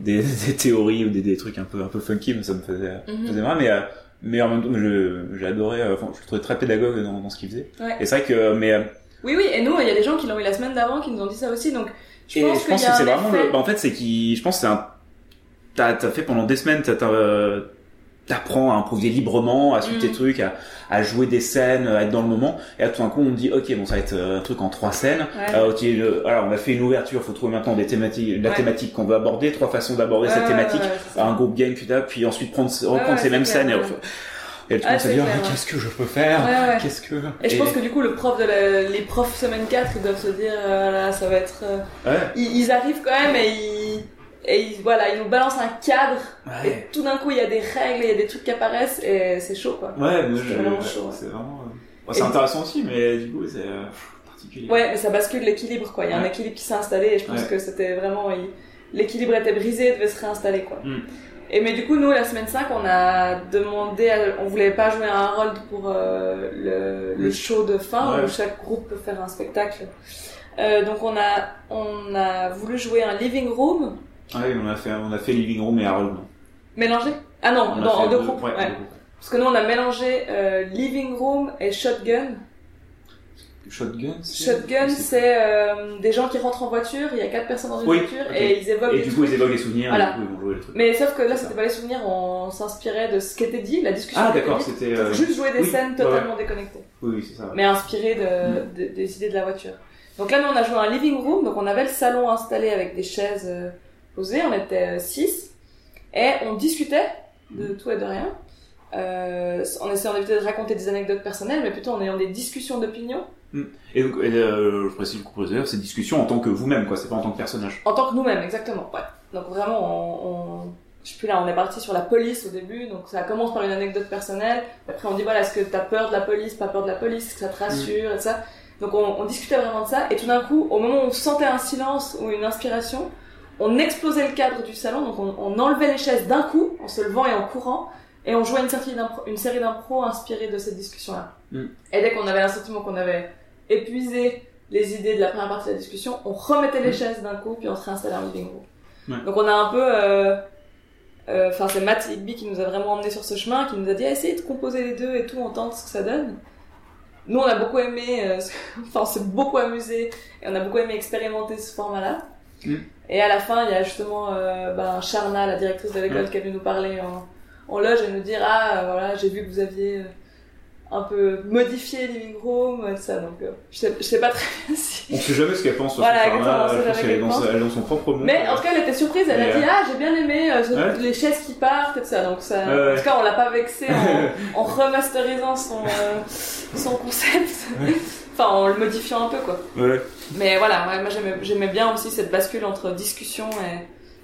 S1: des, des, théories ou des, des trucs un peu un peu funky mais ça me faisait, mm faisait marrer. Mais euh, mais en même temps j'ai adoré enfin je le trouvais très pédagogue dans, dans ce qu'il faisait. Et c'est vrai que mais
S2: oui, oui, et nous, il y a des gens qui l'ont eu la semaine d'avant qui nous ont dit ça aussi, donc je pense,
S1: je pense que, c'est vraiment le... bah, en fait, c'est qui, je pense que c'est un, t'as, t'as fait pendant des semaines, t'as, t'apprends à improviser librement, à suivre
S2: Mm.
S1: tes trucs, à, à jouer des scènes, à être dans le moment. Et là, tout d'un coup, on me dit, ok, bon, ça va être euh, un truc en trois scènes.
S2: Ouais.
S1: Euh, le- alors, on a fait une ouverture, faut trouver maintenant des thématiques, la
S2: Ouais.
S1: thématique qu'on veut aborder, trois façons d'aborder
S2: Ouais,
S1: cette thématique. un groupe game, puis, puis ensuite prendre, reprendre ces mêmes scènes et, et le
S2: Ah, c'est
S1: dit,
S2: clair,
S1: ah, qu'est-ce que je peux faire?
S2: Ouais, ouais.
S1: Qu'est-ce que...
S2: Et je pense que du coup, le prof de la- les profs semaine 4, ils doivent se dire, euh, là, ça va être. euh,
S1: Ouais.
S2: Ils, ils arrivent quand même et ils. Et ils, voilà, ils nous balancent un cadre, et tout d'un coup il y a des règles, il y a des trucs qui apparaissent, et c'est chaud quoi.
S1: Ouais,
S2: C'est vraiment chaud, ouais.
S1: c'est vraiment, euh, c'est
S2: Et-
S1: intéressant aussi, mais du coup, c'est euh, particulier.
S2: Ouais, mais ça bascule l'équilibre quoi. Il y a un équilibre qui s'est installé, et je pense que c'était vraiment. il- L'équilibre était brisé, il devait se réinstaller quoi.
S1: Mm.
S2: Et mais du coup, nous, la semaine 5, on a demandé, à- on voulait pas jouer un rôle pour euh, le, le show de fin
S1: Ouais.
S2: où chaque groupe peut faire un spectacle. Euh, donc on a, on a voulu jouer un living room
S1: Ah oui, on a fait, on a fait Living Room et Harold.
S2: mélangé? Ah non, dans, en deux groupes.
S1: ouais,
S2: ouais.
S1: deux groupes.
S2: Parce que nous, on a mélangé euh, living room et shotgun.
S1: Shotgun.
S2: Shotgun,
S1: c'est-
S2: euh, des gens qui rentrent en voiture, il y a quatre personnes dans une
S1: Oui,
S2: voiture et ils évoquent
S1: Et du coup,
S2: trucs.
S1: ils évoquent des souvenirs,
S2: Voilà.
S1: et du coup, ils le truc.
S2: Mais sauf que là, c'était pas les souvenirs, on s'inspirait de ce qui était dit, la discussion.
S1: Ah, d'accord, c'était. euh,
S2: juste jouer des
S1: oui,
S2: scènes
S1: ouais,
S2: totalement déconnectées,
S1: Oui, oui, c'est ça.
S2: mais inspirées de,
S1: Mm.
S2: de- des idées de la voiture. Donc là, nous, on a joué un living room, donc on avait le salon installé avec des chaises euh, posées, on était 6, et on discutait de tout et de rien, euh, en essayant d'éviter de raconter des anecdotes personnelles, mais plutôt en ayant des discussions d'opinion,
S1: Et donc, et, euh, je précise pour d'ailleurs, c'est discussion en tant que vous-même, quoi. C'est pas en tant que personnage.
S2: en tant que nous-mêmes, exactement. Ouais. Donc vraiment, on, on- je sais plus là, on est parti sur la police au début, donc ça commence par une anecdote personnelle. Après, on dit voilà, est-ce que t'as peur de la police, pas peur de la police, est-ce que ça te rassure, et ça. Donc on, on discutait vraiment de ça, et tout d'un coup, au moment où on sentait un silence ou une inspiration, on explosait le cadre du salon, donc on, on enlevait les chaises d'un coup, en se levant et en courant, et on jouait une série d'impro, une série d'impro inspirée de cette discussion-là.
S1: Mm.
S2: Et dès qu'on avait un sentiment qu'on avait épuisé les idées de la première partie de la discussion, on remettait les chaises d'un coup, puis on se réinstallait en living room.
S1: Ouais.
S2: Donc on a un peu... euh, euh, Enfin, c'est Matt Higby qui nous a vraiment emmené sur ce chemin, qui nous a dit essayez de composer les deux et tout, on tente ce que ça donne. Nous, on a beaucoup aimé, euh, enfin, on s'est beaucoup amusé, et on a beaucoup aimé expérimenter ce format-là.
S1: Mm.
S2: Et à la fin, il y a justement euh, ben, Charna, la directrice de l'école,
S1: Mm.
S2: qui est venue nous parler en, en loge et nous dire ah voilà, j'ai vu que vous aviez un peu modifié Living Room, tout ça. Donc, euh, je, sais, je sais pas très bien si.
S1: On sait jamais ce qu'elle pense
S2: Voilà, exactement, on sait
S1: pense
S2: jamais
S1: dans, elle est dans son propre monde.
S2: Mais en tout cas, elle était surprise, elle a dit Ah, j'ai bien aimé euh,
S1: Ouais.
S2: les chaises qui partent et tout ça. Donc, ça,
S1: Ouais,
S2: en tout cas, on l'a pas vexé en, en remasterisant son, euh, son concept.
S1: Ouais.
S2: enfin, en le modifiant un peu, quoi. Mais voilà, moi j'aimais- bien aussi cette bascule entre discussion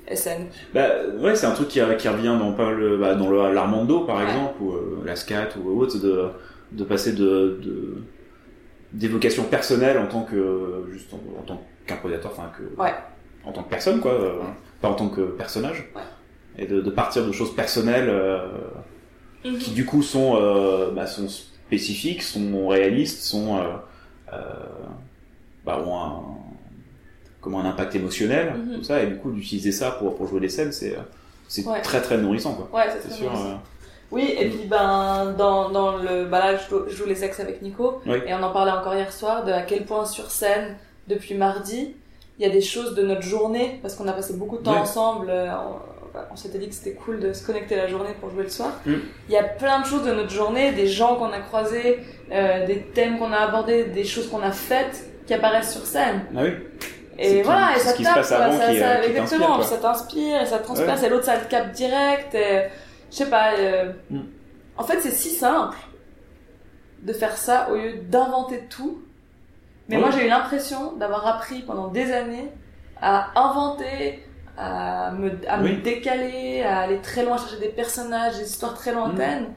S2: et, scène.
S1: Bah ouais, c'est un truc qui, qui revient dans pas le, bah, dans le l'Armando par
S2: Ouais.
S1: exemple ou euh, la scat ou autre de de passer de de d'évocation personnelle en tant que juste en, en tant qu'improvisateur, enfin que
S2: Ouais.
S1: en tant que personne quoi, euh, pas en tant que personnage.
S2: Ouais.
S1: Et de, de partir de choses personnelles euh,
S2: Mhm.
S1: qui du coup sont euh, bah, sont spécifiques, sont réalistes, sont euh, euh, bah, ont un comment un impact émotionnel,
S2: Mhm.
S1: tout ça, et du coup d'utiliser ça pour, pour jouer des scènes, c'est c'est
S2: Ouais.
S1: très très nourrissant quoi.
S2: Ouais, c'est
S1: sûr.
S2: bien. Oui, et puis ben, dans, dans le. Bah là, je joue, je joue les ex avec Nico,
S1: Oui.
S2: et on en parlait encore hier soir de à quel point sur scène, depuis mardi, il y a des choses de notre journée, parce qu'on a passé beaucoup de temps ensemble, euh, on, on s'était dit que c'était cool de se connecter la journée pour jouer le soir.
S1: Mm.
S2: Il y a plein de choses de notre journée, des gens qu'on a croisés, euh, des thèmes qu'on a abordés, des choses qu'on a faites qui apparaissent sur scène.
S1: Ah oui.
S2: Et voilà, et ça tape, ça,
S1: qui,
S2: ça-
S1: euh, qui
S2: exactement,
S1: quoi.
S2: ça t'inspire, et ça transperce,
S1: Ouais.
S2: et l'autre ça le capte direct, et je sais pas. euh,
S1: Mm.
S2: En fait, c'est si simple de faire ça au lieu d'inventer tout. Mais moi, j'ai eu l'impression d'avoir appris pendant des années à inventer, à me, à
S1: Oui.
S2: me décaler, à aller très loin, chercher des personnages, des histoires très lointaines,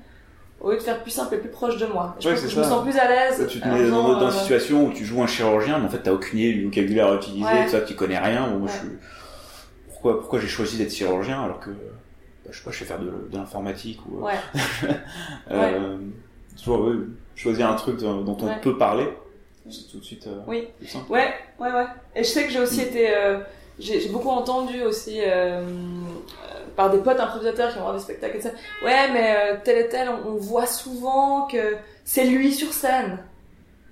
S2: au lieu de faire plus simple et plus proche de moi. Je
S1: Ouais,
S2: pense
S1: c'est
S2: que je me sens plus à l'aise.
S1: Tu te mets dans, dans
S2: euh,
S1: une situation où tu joues un chirurgien, mais en fait t'as aucune idée du vocabulaire à utiliser,
S2: Ouais.
S1: tout ça, tu connais rien. Bon, moi, je suis... Pourquoi, pourquoi j'ai choisi d'être chirurgien alors que bah, je sais pas, je sais faire de, de l'informatique ou
S2: Ouais.
S1: euh, vois, ouais, choisir un truc dont, dont on peut parler, c'est tout de suite euh,
S2: Oui. Ouais, ouais, ouais. Et je sais que j'ai aussi été. euh, j'ai beaucoup entendu aussi euh, euh, par des potes improvisateurs qui vont voir des spectacles et ça. Ouais, mais euh, tel et tel, on, on voit souvent que c'est lui sur scène.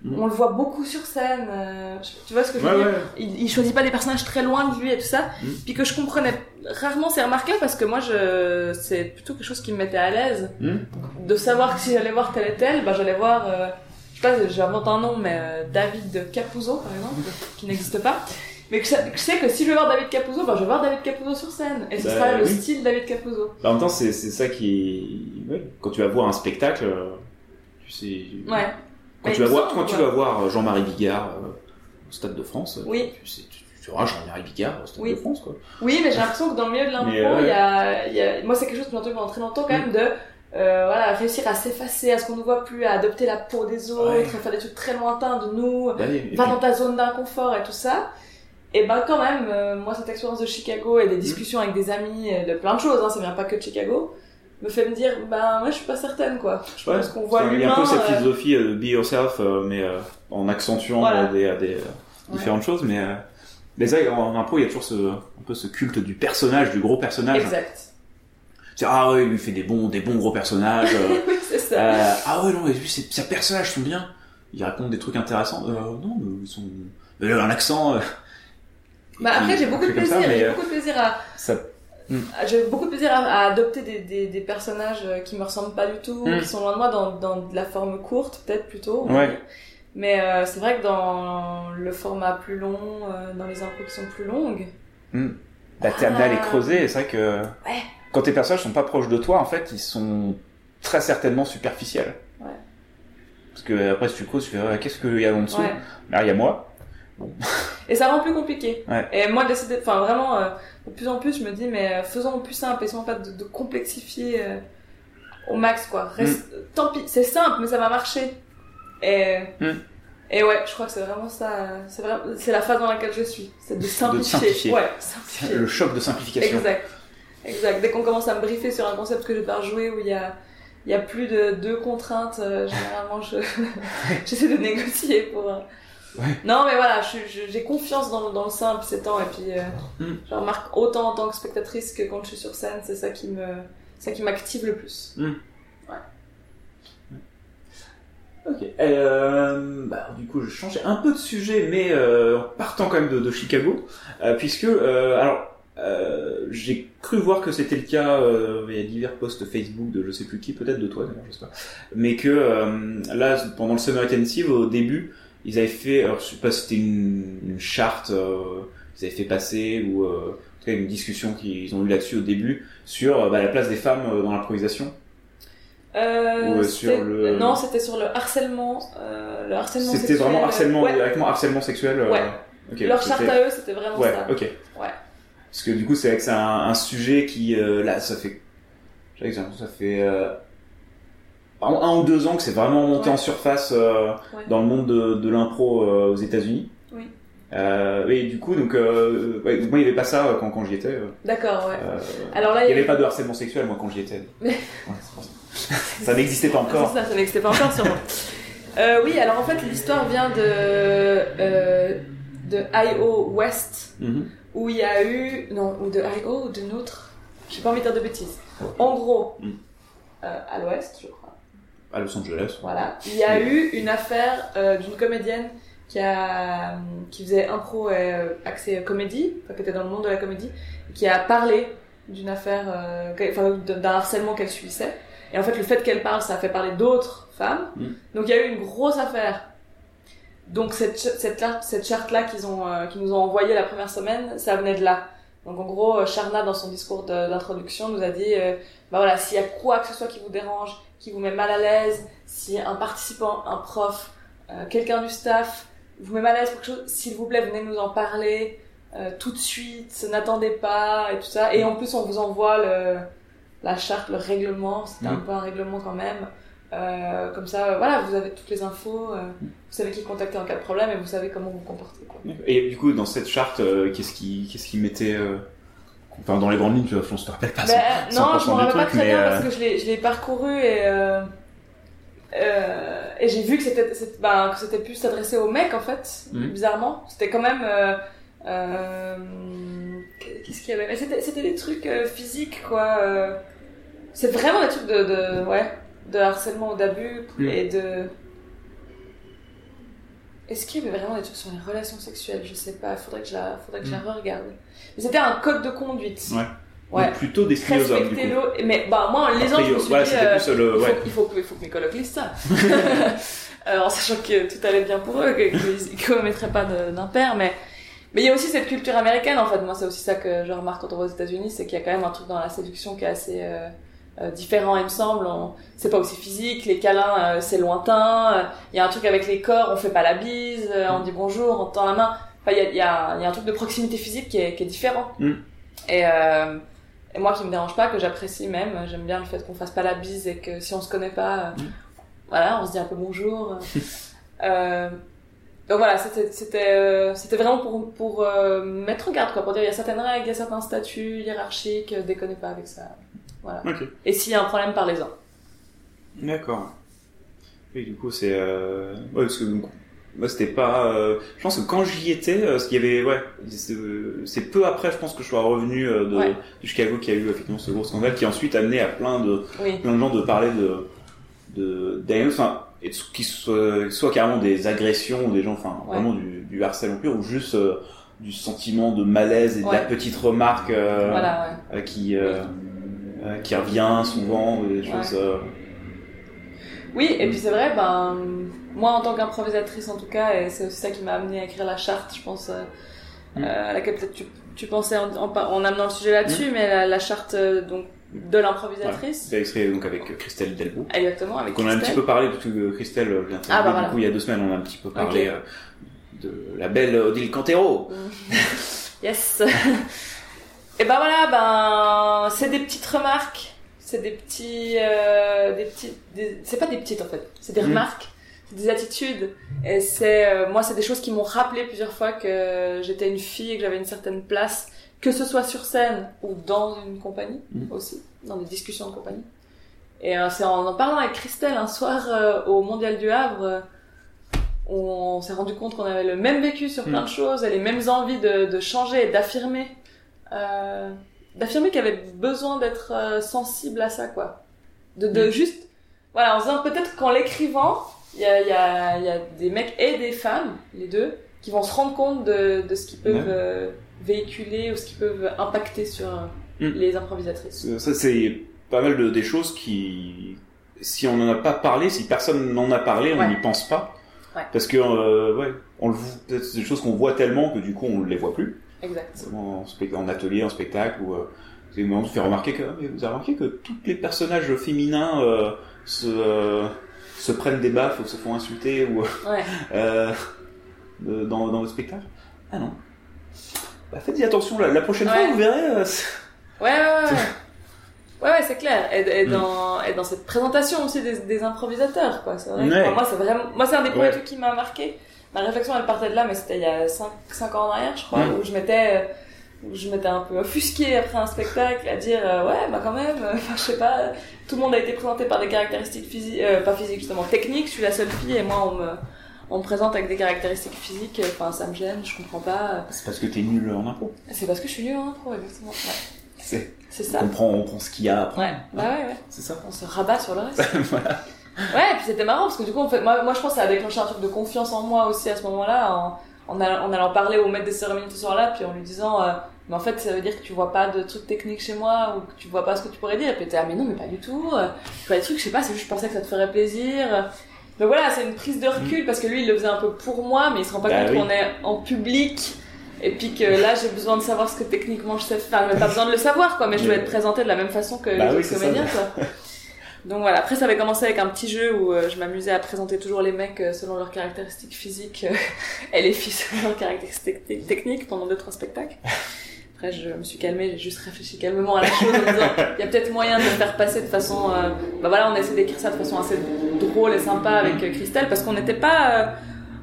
S1: Mhm.
S2: On le voit beaucoup sur scène. euh, tu vois ce que je veux
S1: Ouais,
S2: dire
S1: ouais.
S2: il, il choisit pas des personnages très loin de lui et tout ça.
S1: Mm.
S2: Puis que je comprenais rarement ces remarques-là parce que moi, je, c'est plutôt quelque chose qui me mettait à l'aise.
S1: Mm.
S2: De savoir que si j'allais voir tel et tel, bah, j'allais voir, euh, je sais pas, j'invente un nom, mais euh, David Capuzzo, par exemple, qui n'existe pas. Mais que, je sais que si je veux voir David Capuzzo, bah, je vais voir David Capuzzo sur scène. Et ce
S1: Bah,
S2: sera le style David Capuzzo.
S1: Bah, en même temps, c'est ça qui. ouais, Quand tu vas voir un spectacle, euh, tu sais.
S2: Ouais.
S1: Quand, tu vas, voir, quand tu vas voir Jean-Marie Bigard euh, au Stade de France, euh,
S2: Oui.
S1: tu, sais, tu, tu verras Jean-Marie Bigard au Stade
S2: Oui.
S1: de France. Quoi.
S2: Oui, mais j'ai l'impression que dans le milieu de l'impro,
S1: Mais, euh,
S2: il y, a, il y a- moi c'est quelque chose que j'ai entendu pendant très longtemps quand même de euh, voilà, réussir à s'effacer, à ce qu'on ne voit plus, à adopter la peau des autres,
S1: Ouais.
S2: à faire des trucs très lointains de nous,
S1: Bah, et- et
S2: va
S1: puis-
S2: dans ta zone d'inconfort et tout ça. Et ben quand même, euh, moi cette expérience de Chicago et des discussions avec des amis euh, de plein de choses, hein, ça vient pas que de Chicago, me fait me dire, ben moi je suis pas certaine quoi. Je
S1: Ouais,
S2: pense qu'on voit
S1: il y a un peu cette
S2: euh,
S1: philosophie euh, de be yourself, euh, mais euh, en accentuant
S2: Voilà.
S1: euh, des, des, euh, différentes choses. Mais, euh, mais ça, en impro, il y a toujours ce, un peu ce culte du personnage, du gros personnage.
S2: Exact.
S1: C'est, ah ouais, il lui fait des bons, des bons gros personnages. euh,
S2: oui, c'est ça.
S1: Euh, ah ouais, non, mais lui, ses, personnages sont bien. Il raconte des trucs intéressants. Euh, non, mais ils sont. A un accent. euh,
S2: Bah, après, j'ai beaucoup de plaisir,
S1: mais,
S2: j'ai
S1: euh,
S2: beaucoup de plaisir à,
S1: ça-
S2: Ah, J'ai beaucoup de plaisir à, à adopter des, des, des personnages euh, qui me ressemblent pas du tout,
S1: Mm.
S2: qui sont loin de moi dans, dans de la forme courte, peut-être plutôt.
S1: Ouais.
S2: Mais euh, c'est vrai que dans le format plus long, euh, dans les impros qui sont plus longues,
S1: Bah, t'es amené à les
S2: Ah.
S1: creuser, et c'est vrai que.
S2: Ouais.
S1: Quand tes personnages sont pas proches de toi, en fait, ils sont très certainement superficiels.
S2: Ouais.
S1: Parce que après, si tu creuses, tu fais, ouais, qu'est-ce qu'il y a en dessous?
S2: Ouais.
S1: Là, il y a moi.
S2: Et ça rend plus compliqué.
S1: Ouais.
S2: Et moi, décider, enfin vraiment, euh, de plus en plus, je me dis, mais euh, faisons plus simple, essayons pas de, de complexifier euh, au max, quoi. Reste, Tant pis, c'est simple, mais ça va marcher. Et,
S1: Mm.
S2: et ouais, je crois que c'est vraiment ça, euh, c'est vraiment, c'est la phase dans laquelle je suis. C'est de simplifier.
S1: simplifier.
S2: Ouais, simplifier.
S1: Le choc de simplification.
S2: Exact. Exact. Dès qu'on commence à me briefer sur un concept que je vais pas rejouer où il y a, il y a plus de deux contraintes, euh, généralement, je, j'essaie de négocier pour, euh,
S1: Ouais.
S2: Non, mais voilà, j'ai confiance dans, dans le simple ces temps, et puis, euh,
S1: Mm.
S2: je remarque autant en tant que spectatrice que quand je suis sur scène, c'est ça qui me, ça qui m'active le plus.
S1: Ok. Euh, bah, du coup, je change un peu de sujet, mais euh, en partant quand même de, de Chicago, euh, puisque alors j'ai cru voir que c'était le cas. Euh, il y a divers posts Facebook de je sais plus qui, peut-être de toi, d'ailleurs, je sais pas. Mais que là, pendant le Summer Intensive, au début, ils avaient fait, alors je sais pas, si c'était une, une charte, euh, ils avaient fait passer ou euh, en tout cas une discussion qu'ils ont eu là-dessus au début sur euh, bah, la place des femmes euh, dans l'improvisation.
S2: Euh,
S1: sur le-
S2: Non, c'était sur le harcèlement, le harcèlement
S1: C'était vraiment harcèlement,
S2: Ouais.
S1: directement harcèlement sexuel.
S2: Ouais.
S1: ok,
S2: Leur charte à eux, c'était vraiment
S1: Ouais,
S2: ça.
S1: ok.
S2: Ouais.
S1: Parce que du coup, c'est vrai que c'est un, un sujet qui, là, ça fait, j'ai l'impression que ça fait un, un ou deux ans que c'est vraiment monté
S2: Ouais.
S1: en surface euh,
S2: Ouais.
S1: dans le monde de, de l'impro euh, aux États-Unis.
S2: Oui.
S1: Euh, et du coup, donc, euh, moi, il n'y avait pas ça quand, quand j'y étais.
S2: D'accord, ouais. Alors là,
S1: il n'y avait pas de harcèlement sexuel, moi, quand j'y étais. Ça. n'existait pas encore.
S2: Ça, ça n'existait pas encore sûrement. Oui, alors en fait, l'histoire vient de, de I.O. West,
S1: Mhm.
S2: où il y a eu. Non, ou de I.O. ou d'une autre. J'ai pas envie de dire de bêtises. En gros,
S1: Mm.
S2: euh, à l'ouest, je crois.
S1: À Los Angeles.
S2: Voilà. Il y a eu une affaire euh, d'une comédienne qui, a, qui faisait impro euh, axé comédie, enfin, qui était dans le monde de la comédie, qui a parlé d'une affaire, euh, d'un harcèlement qu'elle subissait. Et en fait, le fait qu'elle parle, ça a fait parler d'autres femmes.
S1: Mm.
S2: Donc il y a eu une grosse affaire. Donc cette, cette, cette charte-là qu'ils ont, euh, qu'ils nous ont envoyée la première semaine, ça venait de là. Donc en gros, euh, Sharna, dans son discours d'introduction, nous a dit, euh, bah voilà, s'il y a quoi que ce soit qui vous dérange, qui vous met mal à l'aise, si un participant, un prof, euh, quelqu'un du staff vous met mal à l'aise pour quelque chose, s'il vous plaît, venez nous en parler euh, tout de suite, n'attendez pas et tout ça. Et en plus, on vous envoie le, la charte, le règlement, c'était un
S1: Mhm.
S2: peu un règlement quand même. Euh, comme ça, euh, voilà, vous avez toutes les infos, euh, vous savez qui contacter en cas de problème et vous savez comment vous comporter. Quoi.
S1: Et du coup, dans cette charte, euh, qu'est-ce qui, qu'est-ce qui mettait, enfin, dans les grandes lignes, tu vois, je te rappelle pas.
S2: Ben, non, je
S1: 100%
S2: m'en rappelle pas très bien parce que je l'ai, parcouru et et j'ai vu que c'était, que c'était plus s'adresser aux mecs en fait,
S1: Mhm.
S2: bizarrement. C'était quand même qu'est-ce qu'il y avait? Mais c'était, des trucs physiques quoi. c'est vraiment des trucs de, de ouais, de harcèlement ou d'abus
S1: Mhm.
S2: et de Est-ce qu'il y avait vraiment des trucs sur les relations sexuelles? Je sais pas, faudrait que je la, faudrait que je la re-regarde. Mais c'était un code de conduite.
S1: Ouais.
S2: Ouais.
S1: Donc plutôt destiné aux hommes, du coup.
S2: Respectez-le. Mais bah, moi, en lisant,
S1: Après,
S2: je me suis
S1: ouais,
S2: dit, euh,
S1: plus le-
S2: il, faut, il, faut, que- il faut que mes colocs lisent ça. Euh, en sachant que tout allait bien pour eux, qu'ils ne commettraient pas d'impair, mais mais il y a aussi cette culture américaine en fait. Moi, c'est aussi ça que je remarque quand on va aux États-Unis, c'est qu'il y a quand même un truc dans la séduction qui est assez euh, euh, différent, il me semble. On... C'est pas aussi physique, les câlins, euh, c'est lointain. euh, Il y a un truc avec les corps, on fait pas la bise, on dit bonjour, on tend la main. Enfin, il y a, y, a, y a un truc de proximité physique qui est, qui est différent.
S1: Mm.
S2: Et, euh, et moi, qui me dérange pas, que j'apprécie même, j'aime bien le fait qu'on fasse pas la bise et que si on se connaît pas,
S1: Mm.
S2: voilà, on se dit un peu bonjour. euh, donc voilà, c'était euh, vraiment pour pour mettre en garde quoi, pour dire il y a certaines règles, il y a certains statuts hiérarchiques, déconnez pas avec ça. Voilà. Et s'il y a un problème, parlez-en.
S1: D'accord. Oui, du coup, c'est. Euh... Ouais, parce que donc, moi, c'était pas. euh, Je pense que quand j'y étais, euh, ce qu'il y avait. Ouais, c'est euh, c'est peu après, je pense que je sois revenu euh, de,
S2: Ouais.
S1: du Chicago qui a eu effectivement ce gros scandale qui a ensuite amené à plein de,
S2: Oui.
S1: plein de gens de parler de. de enfin, et de- qui soit, soit carrément des agressions ou des gens, enfin,
S2: Ouais.
S1: vraiment du, du harcèlement pur ou juste. euh, du sentiment de malaise et de la petite remarque euh,
S2: Voilà, ouais.
S1: qui euh, qui revient souvent ou des choses euh,
S2: Oui, et puis c'est vrai, ben, moi en tant qu'improvisatrice en tout cas, et c'est aussi ça qui m'a amené à écrire la charte, je pense, euh,
S1: Mm.
S2: à laquelle peut-être tu, tu pensais en, en, en amenant le sujet là-dessus, mais la, la charte donc de l'improvisatrice.
S1: C'est extrait donc avec Christelle Delbo.
S2: Exactement, avec
S1: Donc on a un petit peu parlé, parce que Christelle vient de
S2: Ah, bah
S1: du
S2: voilà.
S1: coup il y a deux semaines, on a un petit peu parlé de la belle Odile Cantero.
S2: Yes. et ben voilà, ben c'est des petites remarques, c'est des petits, euh, des petits, c'est pas des petites en fait, c'est des remarques, c'est des attitudes. Et c'est, euh, moi, c'est des choses qui m'ont rappelé plusieurs fois que j'étais une fille et que j'avais une certaine place, que ce soit sur scène ou dans une compagnie
S1: Mhm.
S2: aussi, dans des discussions de compagnie. Et euh, c'est en en parlant avec Christelle un soir au Mondial du Havre. on s'est rendu compte qu'on avait le même vécu sur plein
S1: Mm.
S2: de choses et les mêmes envies de, de changer et d'affirmer euh, d'affirmer qu'il y avait besoin d'être euh, sensible à ça quoi de, de
S1: Mm.
S2: juste voilà en se disant peut-être qu'en l'écrivant il y a, y, a, y a des mecs et des femmes les deux qui vont se rendre compte de, de ce qu'ils peuvent euh, véhiculer ou ce qu'ils peuvent impacter sur
S1: Mm.
S2: les improvisatrices
S1: Ça c'est pas mal de, des choses qui, si on n'en a pas parlé, si personne n'en a parlé, on
S2: Ouais.
S1: n'y pense pas.
S2: Ouais.
S1: Parce que ouais, on le c'est des choses qu'on voit tellement que du coup on ne les voit plus.
S2: Exact
S1: en, atelier, en spectacle, ou euh, c'est moment de faire remarquer que mais vous avez remarqué que tous les personnages féminins euh, se, euh, se prennent des baffes ou se font insulter ou
S2: ouais
S1: euh, dans, dans votre spectacle? Ah non. Bah, faites-y attention, la, la prochaine
S2: Ouais.
S1: fois vous verrez.
S2: Ouais, ouais, ouais. Ouais, ouais, c'est clair. Et, et
S1: Mm.
S2: dans, et dans cette présentation aussi des, des improvisateurs, quoi. C'est vrai. moi, c'est vraiment, moi, c'est un des premiers trucs qui m'a marqué. Ma réflexion, elle partait de là, mais c'était il y a 5, ans en arrière, je crois,
S1: Mm.
S2: où je m'étais, où je m'étais un peu offusquée après un spectacle à dire, euh, ouais, bah quand même, euh, enfin, je sais pas, tout le monde a été présenté par des caractéristiques physiques, euh, pas physiques, justement, techniques. Je suis la seule fille et moi, on me, on me présente avec des caractéristiques physiques. Enfin, ça me gêne, je comprends pas.
S1: C'est parce que t'es nul en impro.
S2: C'est parce que je suis nulle en impro, exactement. Ouais.
S1: C'est,
S2: C'est
S1: on
S2: ça.
S1: prend, on prend ce qu'il y a après.
S2: Ouais, bah ouais, ouais.
S1: C'est ça.
S2: On se rabat sur le reste.
S1: voilà.
S2: Ouais, et puis c'était marrant parce que du coup, en fait, moi, moi je pense que ça a déclenché un truc de confiance en moi aussi à ce moment-là, en, en, allant, en allant parler au maître des cérémonies ce soir-là, puis en lui disant, euh, mais en fait, ça veut dire que tu vois pas de trucs techniques chez moi ou que tu vois pas ce que tu pourrais dire. Et puis t'es ah, mais non, mais pas du tout. euh, Tu vois des trucs, je sais pas, c'est juste je pensais que ça te ferait plaisir. Donc voilà, c'est une prise de recul parce que lui, il le faisait un peu pour moi, mais il se rend pas
S1: Bah
S2: compte
S1: oui.
S2: qu'on est en public. Et puis que là, j'ai besoin de savoir ce que techniquement je sais faire. Enfin, pas besoin de le savoir, quoi, mais je dois être présentée de la même façon que
S1: Bah
S2: les
S1: oui,
S2: autres
S1: c'est ça.
S2: comédiens, quoi. Donc voilà, après ça avait commencé avec un petit jeu où euh, je m'amusais à présenter toujours les mecs euh, selon leurs caractéristiques physiques euh, et les filles selon leurs caractéristiques te- techniques pendant deux trois spectacles. Après je me suis calmée, j'ai juste réfléchi calmement à la chose en me disant il y a peut-être moyen de le faire passer de façon euh, bah voilà, on a essayé d'écrire ça de façon assez drôle et sympa avec Christelle parce qu'on n'était pas euh,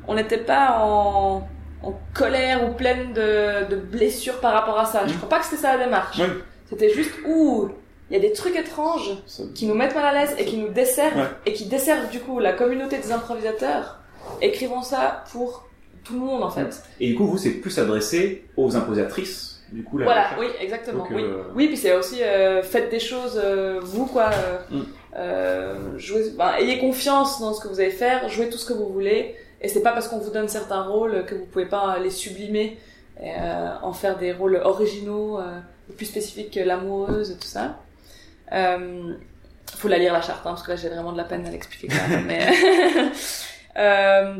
S2: on n'était pas en en colère ou pleine de, de blessures par rapport à ça. Je
S1: Mm.
S2: crois pas que c'était ça la démarche.
S1: Oui.
S2: C'était juste ouh, il y a des trucs étranges qui nous mettent mal à l'aise et qui nous desservent
S1: Ouais.
S2: et qui desservent du coup la communauté des improvisateurs. Écrivons ça pour tout le monde en fait.
S1: Et du coup, vous, c'est plus adressé aux imposatrices. Du coup, là.
S2: Voilà, oui, exactement.
S1: Donc,
S2: oui.
S1: euh,
S2: oui, puis c'est aussi euh, faites des choses euh, vous quoi. euh,
S1: Mm.
S2: euh, jouez, ben, ayez confiance dans ce que vous allez faire, jouez tout ce que vous voulez Et c'est pas parce qu'on vous donne certains rôles que vous pouvez pas les sublimer et euh, en faire des rôles originaux, euh, plus spécifiques que l'amoureuse et tout ça. Euh, faut la lire la charte, hein, parce que là j'ai vraiment de la peine à l'expliquer quand même. mais... euh,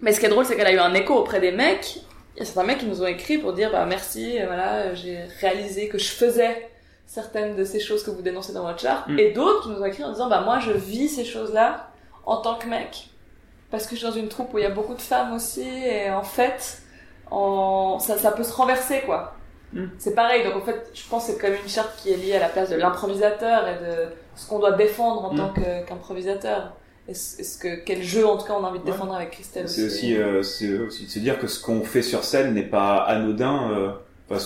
S2: mais ce qui est drôle, c'est qu'elle a eu un écho auprès des mecs. Il y a certains mecs qui nous ont écrit pour dire bah merci, voilà, j'ai réalisé que je faisais certaines de ces choses que vous dénoncez dans votre charte,
S1: Mm.
S2: et d'autres qui nous ont écrit en disant bah moi je vis ces choses-là en tant que mec parce que je suis dans une troupe où il y a beaucoup de femmes aussi et en fait en... ça, ça peut se renverser quoi.
S1: Mm.
S2: C'est pareil donc en fait je pense que c'est quand même une charte qui est liée à la place de l'improvisateur et de ce qu'on doit défendre en
S1: Mm.
S2: tant qu'improvisateur. Est-ce est-ce que quel jeu en tout cas on a envie de
S1: Ouais.
S2: défendre avec Christelle
S1: C'est aussi, euh, c'est aussi de se dire que ce qu'on fait sur scène n'est pas anodin. Euh, enfin,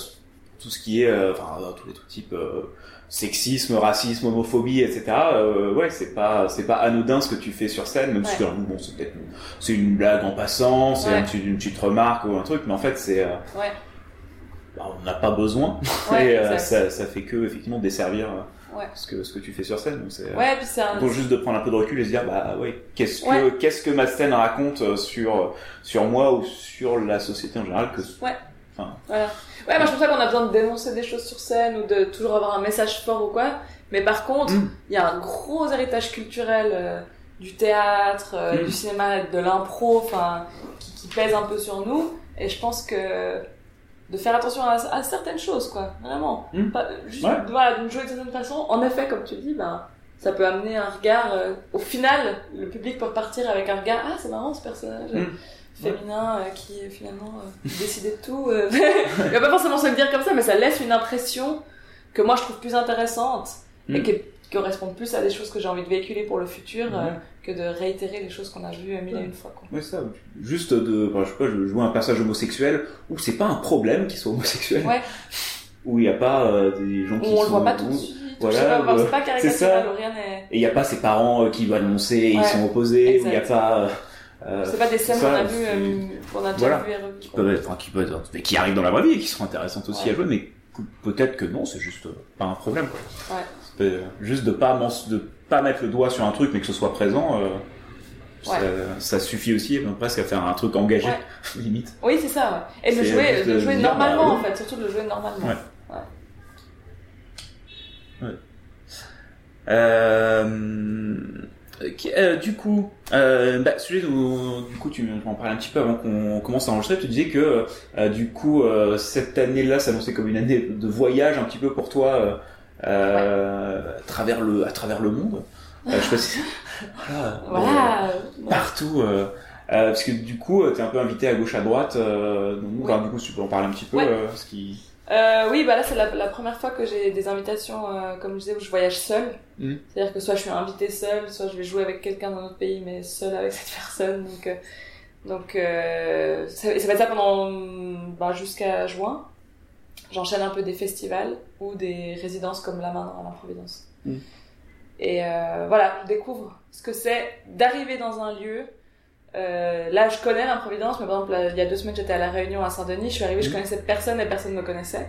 S1: tout ce qui est, euh, enfin, tous les trucs types euh, sexisme, racisme, homophobie, etc. Euh, ouais, c'est pas, c'est pas anodin ce que tu fais sur scène, même si
S2: Ouais.
S1: alors, bon, c'est peut-être, c'est une blague en passant, c'est
S2: Ouais.
S1: un petit- une petite remarque ou un truc, mais en fait, c'est, euh,
S2: Ouais.
S1: Bah, on n'a pas besoin.
S2: Ouais,
S1: et euh, ça, ça fait que effectivement desservir euh,
S2: Ouais.
S1: ce que ce que tu fais sur scène. Donc c'est euh,
S2: Ouais, un...
S1: donc juste de prendre un peu de recul et se dire bah ouais qu'est-ce que qu'est-ce que ma scène raconte sur sur moi ou sur la société en général que
S2: Ouais.
S1: enfin
S2: Voilà. Ouais, moi je pense pas qu'on a besoin de dénoncer des choses sur scène ou de toujours avoir un message fort ou quoi. Mais par contre,
S1: Mm.
S2: il y a un gros héritage culturel euh, du théâtre, euh,
S1: Mm.
S2: du cinéma, de l'impro, enfin, qui, qui pèse un peu sur nous. Et je pense que de faire attention à, à certaines choses, quoi, vraiment.
S1: Mm.
S2: Pas, juste,
S1: Ouais.
S2: voilà, de jouer de certaine façon. En effet, comme tu dis, ben, ça peut amener un regard. euh, au final, le public peut repartir avec un regard. Ah, c'est marrant ce personnage. euh,
S1: Mm.
S2: Féminin euh, qui euh, finalement euh, décidait de tout. euh. Il va pas forcément se le dire comme ça, mais ça laisse une impression que moi je trouve plus intéressante et
S1: Mm.
S2: qui qui correspond plus à des choses que j'ai envie de véhiculer pour le futur euh,
S1: Ouais.
S2: que de réitérer les choses qu'on a vues euh, mille et une fois. Quoi.
S1: ouais ça juste de enfin, je sais pas je joue un personnage homosexuel où c'est pas un problème qu'il soit homosexuel
S2: Ouais.
S1: où il y a pas euh, des gens qui
S2: on
S1: sont
S2: le voit pas tout de suite.
S1: voilà,
S2: pas, c'est pas caricatural ou rien n'est.
S1: et il y a pas ses parents euh, qui vont annoncer et ils sont opposés il y a pas euh, euh,
S2: C'est pas des scènes qu'on a vues, euh, qu'on a déjà
S1: Voilà.
S2: vues et revues.
S1: qui peuvent être, enfin, qui peuvent être, mais qui arrivent dans la vraie vie et qui sont intéressantes aussi
S2: Ouais.
S1: à jouer, mais peut-être que non, c'est juste euh, pas un problème. Quoi.
S2: Ouais.
S1: Euh, juste de pas de pas mettre le doigt sur un truc, mais que ce soit présent, euh, ça, ça suffit aussi, même presque à faire un truc engagé,
S2: Ouais.
S1: limite.
S2: Oui, c'est ça. Ouais. Et de jouer, de jouer
S1: bah,
S2: normalement
S1: oui.
S2: en fait, surtout de jouer normalement.
S1: Euh, euh, du coup, euh, bah, sujet où, du coup, tu m'en parlais un petit peu avant qu'on commence à enregistrer. Tu disais que, du coup, cette année-là s'annonçait comme une année de voyage un petit peu pour toi euh, à travers le, à travers le monde. Euh, je sais pas si, voilà,
S2: Voilà.
S1: euh, partout. Parce que du coup, t'es un peu invité à gauche à droite. Donc, du coup, tu peux en parler un petit peu.
S2: Ouais.
S1: ce qui,
S2: oui, bah là c'est la, la première fois que j'ai des invitations, comme je disais, où je voyage seule.
S1: Mm.
S2: C'est-à-dire que soit je suis invitée seule, soit je vais jouer avec quelqu'un d'un autre pays, mais seule avec cette personne. Donc, donc ça, ça va être ça pendant bah, jusqu'à juin. J'enchaîne un peu des festivals ou des résidences comme la main à l'improvidence.
S1: Mm.
S2: Et euh, voilà, je découvre ce que c'est d'arriver dans un lieu. Euh, là, je connais l'improvidence, mais par exemple, il y a deux semaines, j'étais à La Réunion à Saint-Denis. Je suis arrivée, je
S1: Mhm.
S2: connaissais personne et personne ne me connaissait.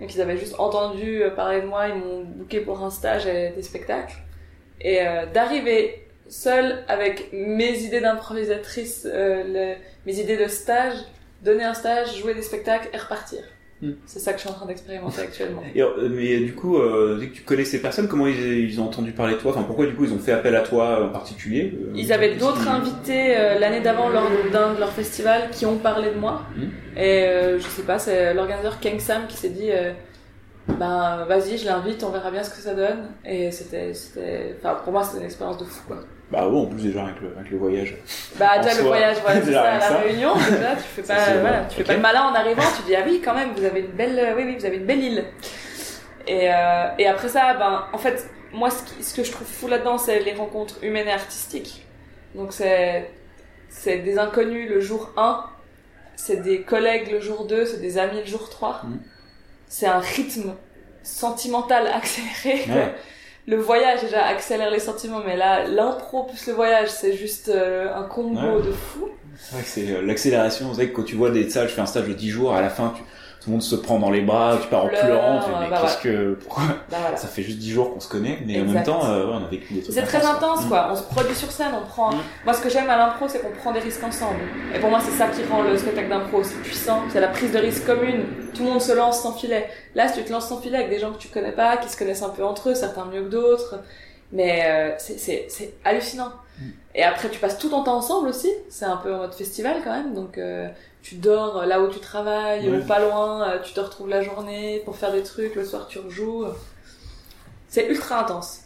S2: Donc, ils avaient juste entendu euh, parler de moi, ils m'ont booké pour un stage et des spectacles. Et euh, d'arriver seule avec mes idées d'improvisatrice, mes idées de stage, donner un stage, jouer des spectacles et repartir.
S1: Mhm.
S2: C'est ça que je suis en train d'expérimenter actuellement.
S1: Et, euh, mais du coup, euh, dès que tu connais ces personnes, comment ils, ils ont entendu parler de toi? Enfin, pourquoi du coup ils ont fait appel à toi en particulier Euh,
S2: Ils avaient d'autres
S1: qui-
S2: invités euh, l'année d'avant lors d'un de leurs festivals qui ont parlé de moi.
S1: Mhm.
S2: Et euh, je sais pas, c'est l'organisateur Keng Sam qui s'est dit euh, ben vas-y, je l'invite, on verra bien ce que ça donne. Et c'était, c'était, enfin pour moi c'était une expérience de fou quoi.
S1: Bah bon, en plus déjà avec le, avec le voyage.
S2: Bah
S1: En
S2: tu vois le
S1: soi,
S2: voyage, voilà, c'est ça, à la
S1: ça.
S2: Réunion, déjà, tu fais
S1: Ça,
S2: pas,
S1: c'est
S2: voilà, tu fais
S1: Ok.
S2: pas le malin en arrivant, tu dis ah oui quand même, vous avez une belle, oui oui, vous avez une belle île. Et, euh, et après ça, ben en fait, moi ce, qui- ce que je trouve fou là-dedans, c'est les rencontres humaines et artistiques. Donc c'est c'est des inconnus le jour 1, c'est des collègues le jour 2, c'est des amis le jour 3.
S1: Mhm.
S2: C'est un rythme sentimental accéléré.
S1: Ouais.
S2: Le voyage déjà accélère les sentiments, mais là, l'impro plus le voyage, c'est juste euh, un combo
S1: Ouais.
S2: de fou.
S1: C'est vrai que c'est euh, l'accélération. C'est vrai que quand tu vois des salles, je fais un stage de 10 jours, à la fin, tu, tout le monde se prend dans les bras, tu pars en pleurant, tu dis, mais
S2: bah
S1: qu'est-ce que, pourquoi
S2: Bah voilà.
S1: Ça fait juste 10 jours qu'on se connaît, mais en même temps, euh, ouais, on a vécu des trucs.
S2: C'est très
S1: quoi.
S2: intense, quoi. On se produit sur scène, on prend.
S1: Mm.
S2: Moi, ce que j'aime à l'impro, c'est qu'on prend des risques ensemble. Et pour moi, c'est ça qui rend le spectacle d'impro aussi puissant. C'est la prise de risque commune. Tout le monde se lance sans filet. Là, si tu te lances sans filet avec des gens que tu connais pas, qui se connaissent un peu entre eux, certains mieux que d'autres, mais euh, c'est hallucinant.
S1: Mm.
S2: Et après, tu passes tout ton temps ensemble aussi. C'est un peu en mode festival quand même. Donc, euh, tu dors là où tu travailles,
S1: Ouais.
S2: ou pas loin. euh, tu te retrouves la journée pour faire des trucs. Le soir, tu rejoues. C'est ultra intense.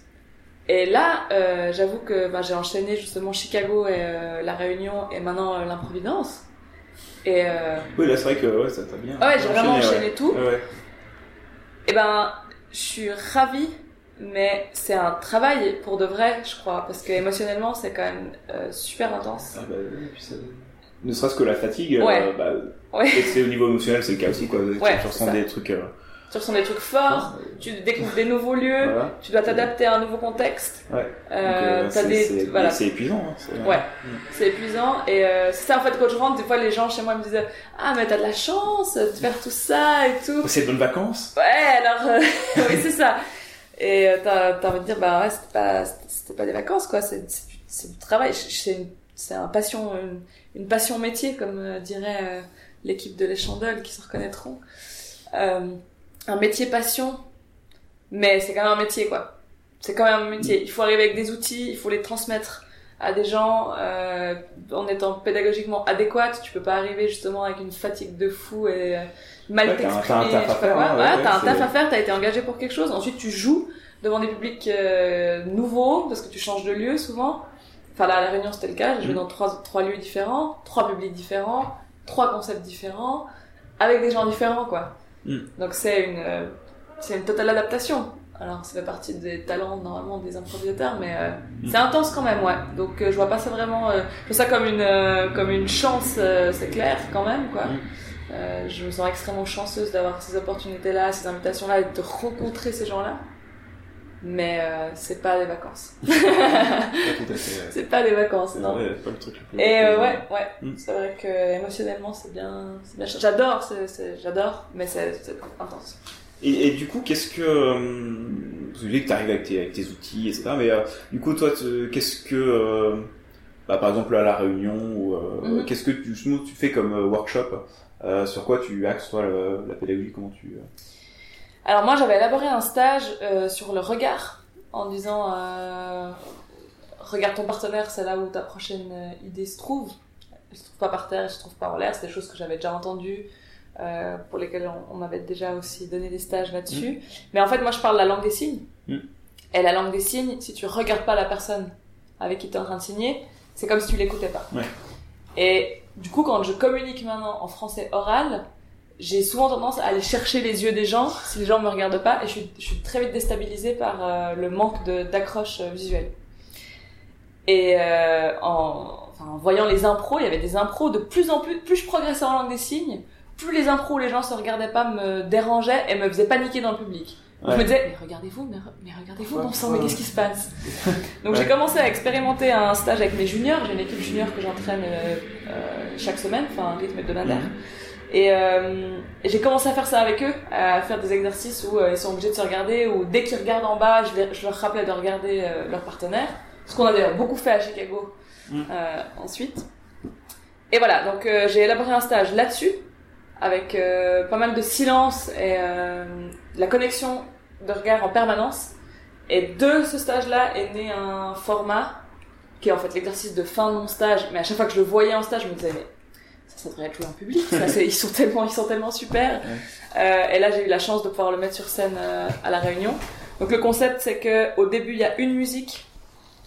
S2: Et là, euh, j'avoue que bah, j'ai enchaîné justement Chicago et euh, La Réunion et maintenant euh, l'improvidence. Et, euh,
S1: Oui, là, c'est vrai que ouais, ça t'a bien.
S2: ouais, j'ai vraiment
S1: ouais.
S2: enchaîné tout.
S1: Ouais.
S2: Et ben, je suis ravie, mais c'est un travail pour de vrai, je crois, parce que émotionnellement, c'est quand même euh, super intense.
S1: Ah bah, puis ça- Ne serait-ce que la fatigue, euh, bah,
S2: Ouais.
S1: et c'est au niveau émotionnel, c'est le cas aussi, quoi. Tu-
S2: Ouais,
S1: tu
S2: c'est
S1: ressens des trucs. euh,
S2: Tu ressens des trucs forts, tu découvres des nouveaux lieux,
S1: voilà.
S2: tu dois t'adapter à un nouveau contexte.
S1: Ouais.
S2: Euh,
S1: euh, c'est
S2: des, voilà,
S1: épuisant. hein, c'est-
S2: Ouais. C'est épuisant et c'est ça en fait quand je rentre des fois les gens chez moi me disent ah mais t'as de la chance de faire tout ça et tout
S1: C'est de bonnes vacances.
S2: ouais alors oui c'est ça et t'as envie de dire bah ouais c'était pas pas des vacances quoi c'est c'est du- travail c'est une- c'est un passion une, une passion métier comme euh, dirait euh, l'équipe de les Chandelles qui se reconnaîtront. Euh, un métier passion mais c'est quand même un métier quoi. C'est quand même un métier. Il faut arriver avec des outils il faut les transmettre à des gens euh, en étant pédagogiquement adéquate tu peux pas arriver justement avec une fatigue de fou et euh, mal
S1: Ouais,
S2: t'exprimer
S1: t'as un taf à faire, hein, ouais,
S2: Voilà,
S1: ouais,
S2: t'as un taf à faire t'as été engagé pour quelque chose. Ensuite tu joues devant des publics euh, nouveaux parce que tu changes de lieu souvent enfin là à la Réunion c'était le cas. J'ai joué
S1: Mhm.
S2: dans trois trois lieux différents trois publics différents trois concepts différents avec des gens différents quoi.
S1: Mhm.
S2: donc c'est une euh, c'est une totale adaptation. Alors ça fait partie des talents normalement des improvisateurs mais euh,
S1: Mhm.
S2: c'est intense quand même ouais. Donc euh, je vois pas ça vraiment euh, je vois ça comme une comme une chance c'est clair quand même quoi. Je me sens extrêmement chanceuse d'avoir ces opportunités là ces invitations là et de rencontrer ces gens là mais euh, c'est pas des vacances c'est pas des vacances non
S1: Ouais, c'est pas le truc le plus.
S2: et euh, ouais, ouais,
S1: Mm.
S2: c'est vrai que émotionnellement c'est bien, bien. J'adore, j'adore, mais c'est intense.
S1: Et, et du coup, qu'est-ce que. Euh, vous savez que tu arrives avec tes, avec tes outils, etc. Mais euh, du coup, toi, qu'est-ce que. euh, bah, par exemple, à la réunion, ou,
S2: Mhm.
S1: qu'est-ce que tu, tu fais comme workshop euh, Sur quoi tu axes, toi, le- la pédagogie Comment tu.
S2: Alors moi j'avais élaboré un stage euh, sur le regard en disant euh, regarde ton partenaire, c'est là où ta prochaine euh, idée se trouve. Elle se trouve pas par terre, elle se trouve pas en l'air. C'est des choses que j'avais déjà entendues. euh, pour lesquelles on, on m'avait déjà aussi donné des stages là-dessus. Mais en fait, moi, je parle la langue des signes.
S1: Mm.
S2: Et la langue des signes, si tu regardes pas la personne avec qui tu es en train de signer, c'est comme si tu l'écoutais pas.
S1: Ouais.
S2: Et du coup, quand je communique maintenant en français oral, j'ai souvent tendance à aller chercher les yeux des gens si les gens me regardent pas et je suis, je suis très vite déstabilisée par euh, le manque de- d'accroche euh, visuelle. Et euh, en, enfin, en voyant les impros, il y avait des impros de plus en plus, plus je progressais en langue des signes, plus les impros où les gens se regardaient pas me dérangeaient et me faisaient paniquer dans le public. Donc, Je me disais, mais regardez-vous, mais, re- mais regardez-vous,
S1: Ouais,
S2: bon sang, mais
S1: ouais.
S2: qu'est-ce qui se passe Donc
S1: Ouais.
S2: j'ai commencé à expérimenter un stage avec mes juniors. J'ai une équipe junior que j'entraîne euh, euh, chaque semaine, enfin un rythme hebdomadaire. Et, euh, j'ai commencé à faire ça avec eux, à faire des exercices où euh, ils sont obligés de se regarder, ou dès qu'ils regardent en bas, je, les- je leur rappelais de regarder euh, leur partenaire. Ce qu'on a d'ailleurs beaucoup fait à Chicago euh, ensuite. Et voilà, donc j'ai élaboré un stage là-dessus, avec pas mal de silence et euh, la connexion de regard en permanence. Et de ce stage-là est né un format qui est en fait l'exercice de fin de mon stage. Mais à chaque fois que je le voyais en stage, je me disais, mais ça, devrait être joué en public. Ils sont tellement, ils sont tellement super. Euh, et là, j'ai eu la chance de pouvoir le mettre sur scène euh, à la Réunion. Donc le concept, c'est que au début, il y a une musique.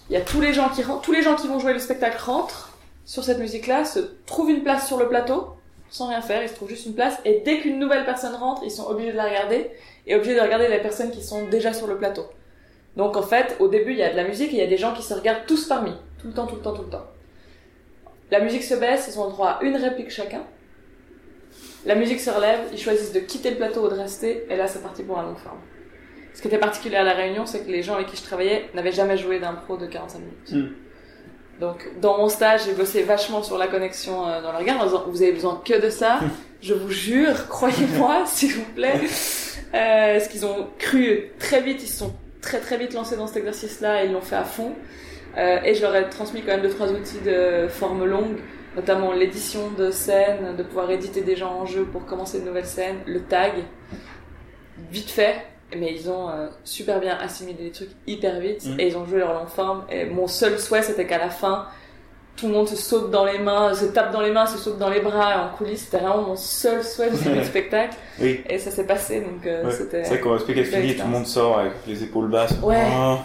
S2: Il y a tous les gens qui rentrent, tous les gens qui vont jouer le spectacle rentrent sur cette musique-là, se trouvent une place sur le plateau sans rien faire. Ils se trouvent juste une place. Et dès qu'une nouvelle personne rentre, ils sont obligés de la regarder et obligés de regarder les personnes qui sont déjà sur le plateau. Donc en fait, au début, il y a de la musique et il y a des gens qui se regardent tous parmi, tout le temps, tout le temps, tout le temps. La musique se baisse, ils ont le droit à une réplique chacun. La musique se relève, ils choisissent de quitter le plateau ou de rester, et là c'est parti pour un long forme. Ce qui était particulier à la Réunion, c'est que les gens avec qui je travaillais n'avaient jamais joué d'impro de 45 minutes.
S1: Mm.
S2: Donc, dans mon stage, j'ai bossé vachement sur la connexion euh, dans le regard, en disant, vous avez besoin que de ça. Je vous jure, croyez-moi, s'il vous plaît. Euh, ce qu'ils ont cru très vite, ils se sont très très vite lancés dans cet exercice-là et ils l'ont fait à fond. Euh, et je leur ai transmis quand même deux trois outils de forme longue, notamment l'édition de scènes, de pouvoir éditer des gens en jeu pour commencer une nouvelle scène, le tag, vite fait. Mais ils ont euh, super bien assimilé les trucs hyper vite
S1: Mhm.
S2: et ils ont joué leur longue forme. Et mon seul souhait, c'était qu'à la fin, tout le monde se saute dans les mains, se tape dans les mains, se saute dans les bras en coulisses. C'était vraiment mon seul souhait début du spectacle.
S1: Oui.
S2: Et ça s'est passé, donc euh,
S1: Ouais.
S2: c'était.
S1: C'est vrai qu'on qu'elle
S2: belle
S1: finit, tout le monde sort avec les épaules basses.
S2: Ouais.
S1: Ah.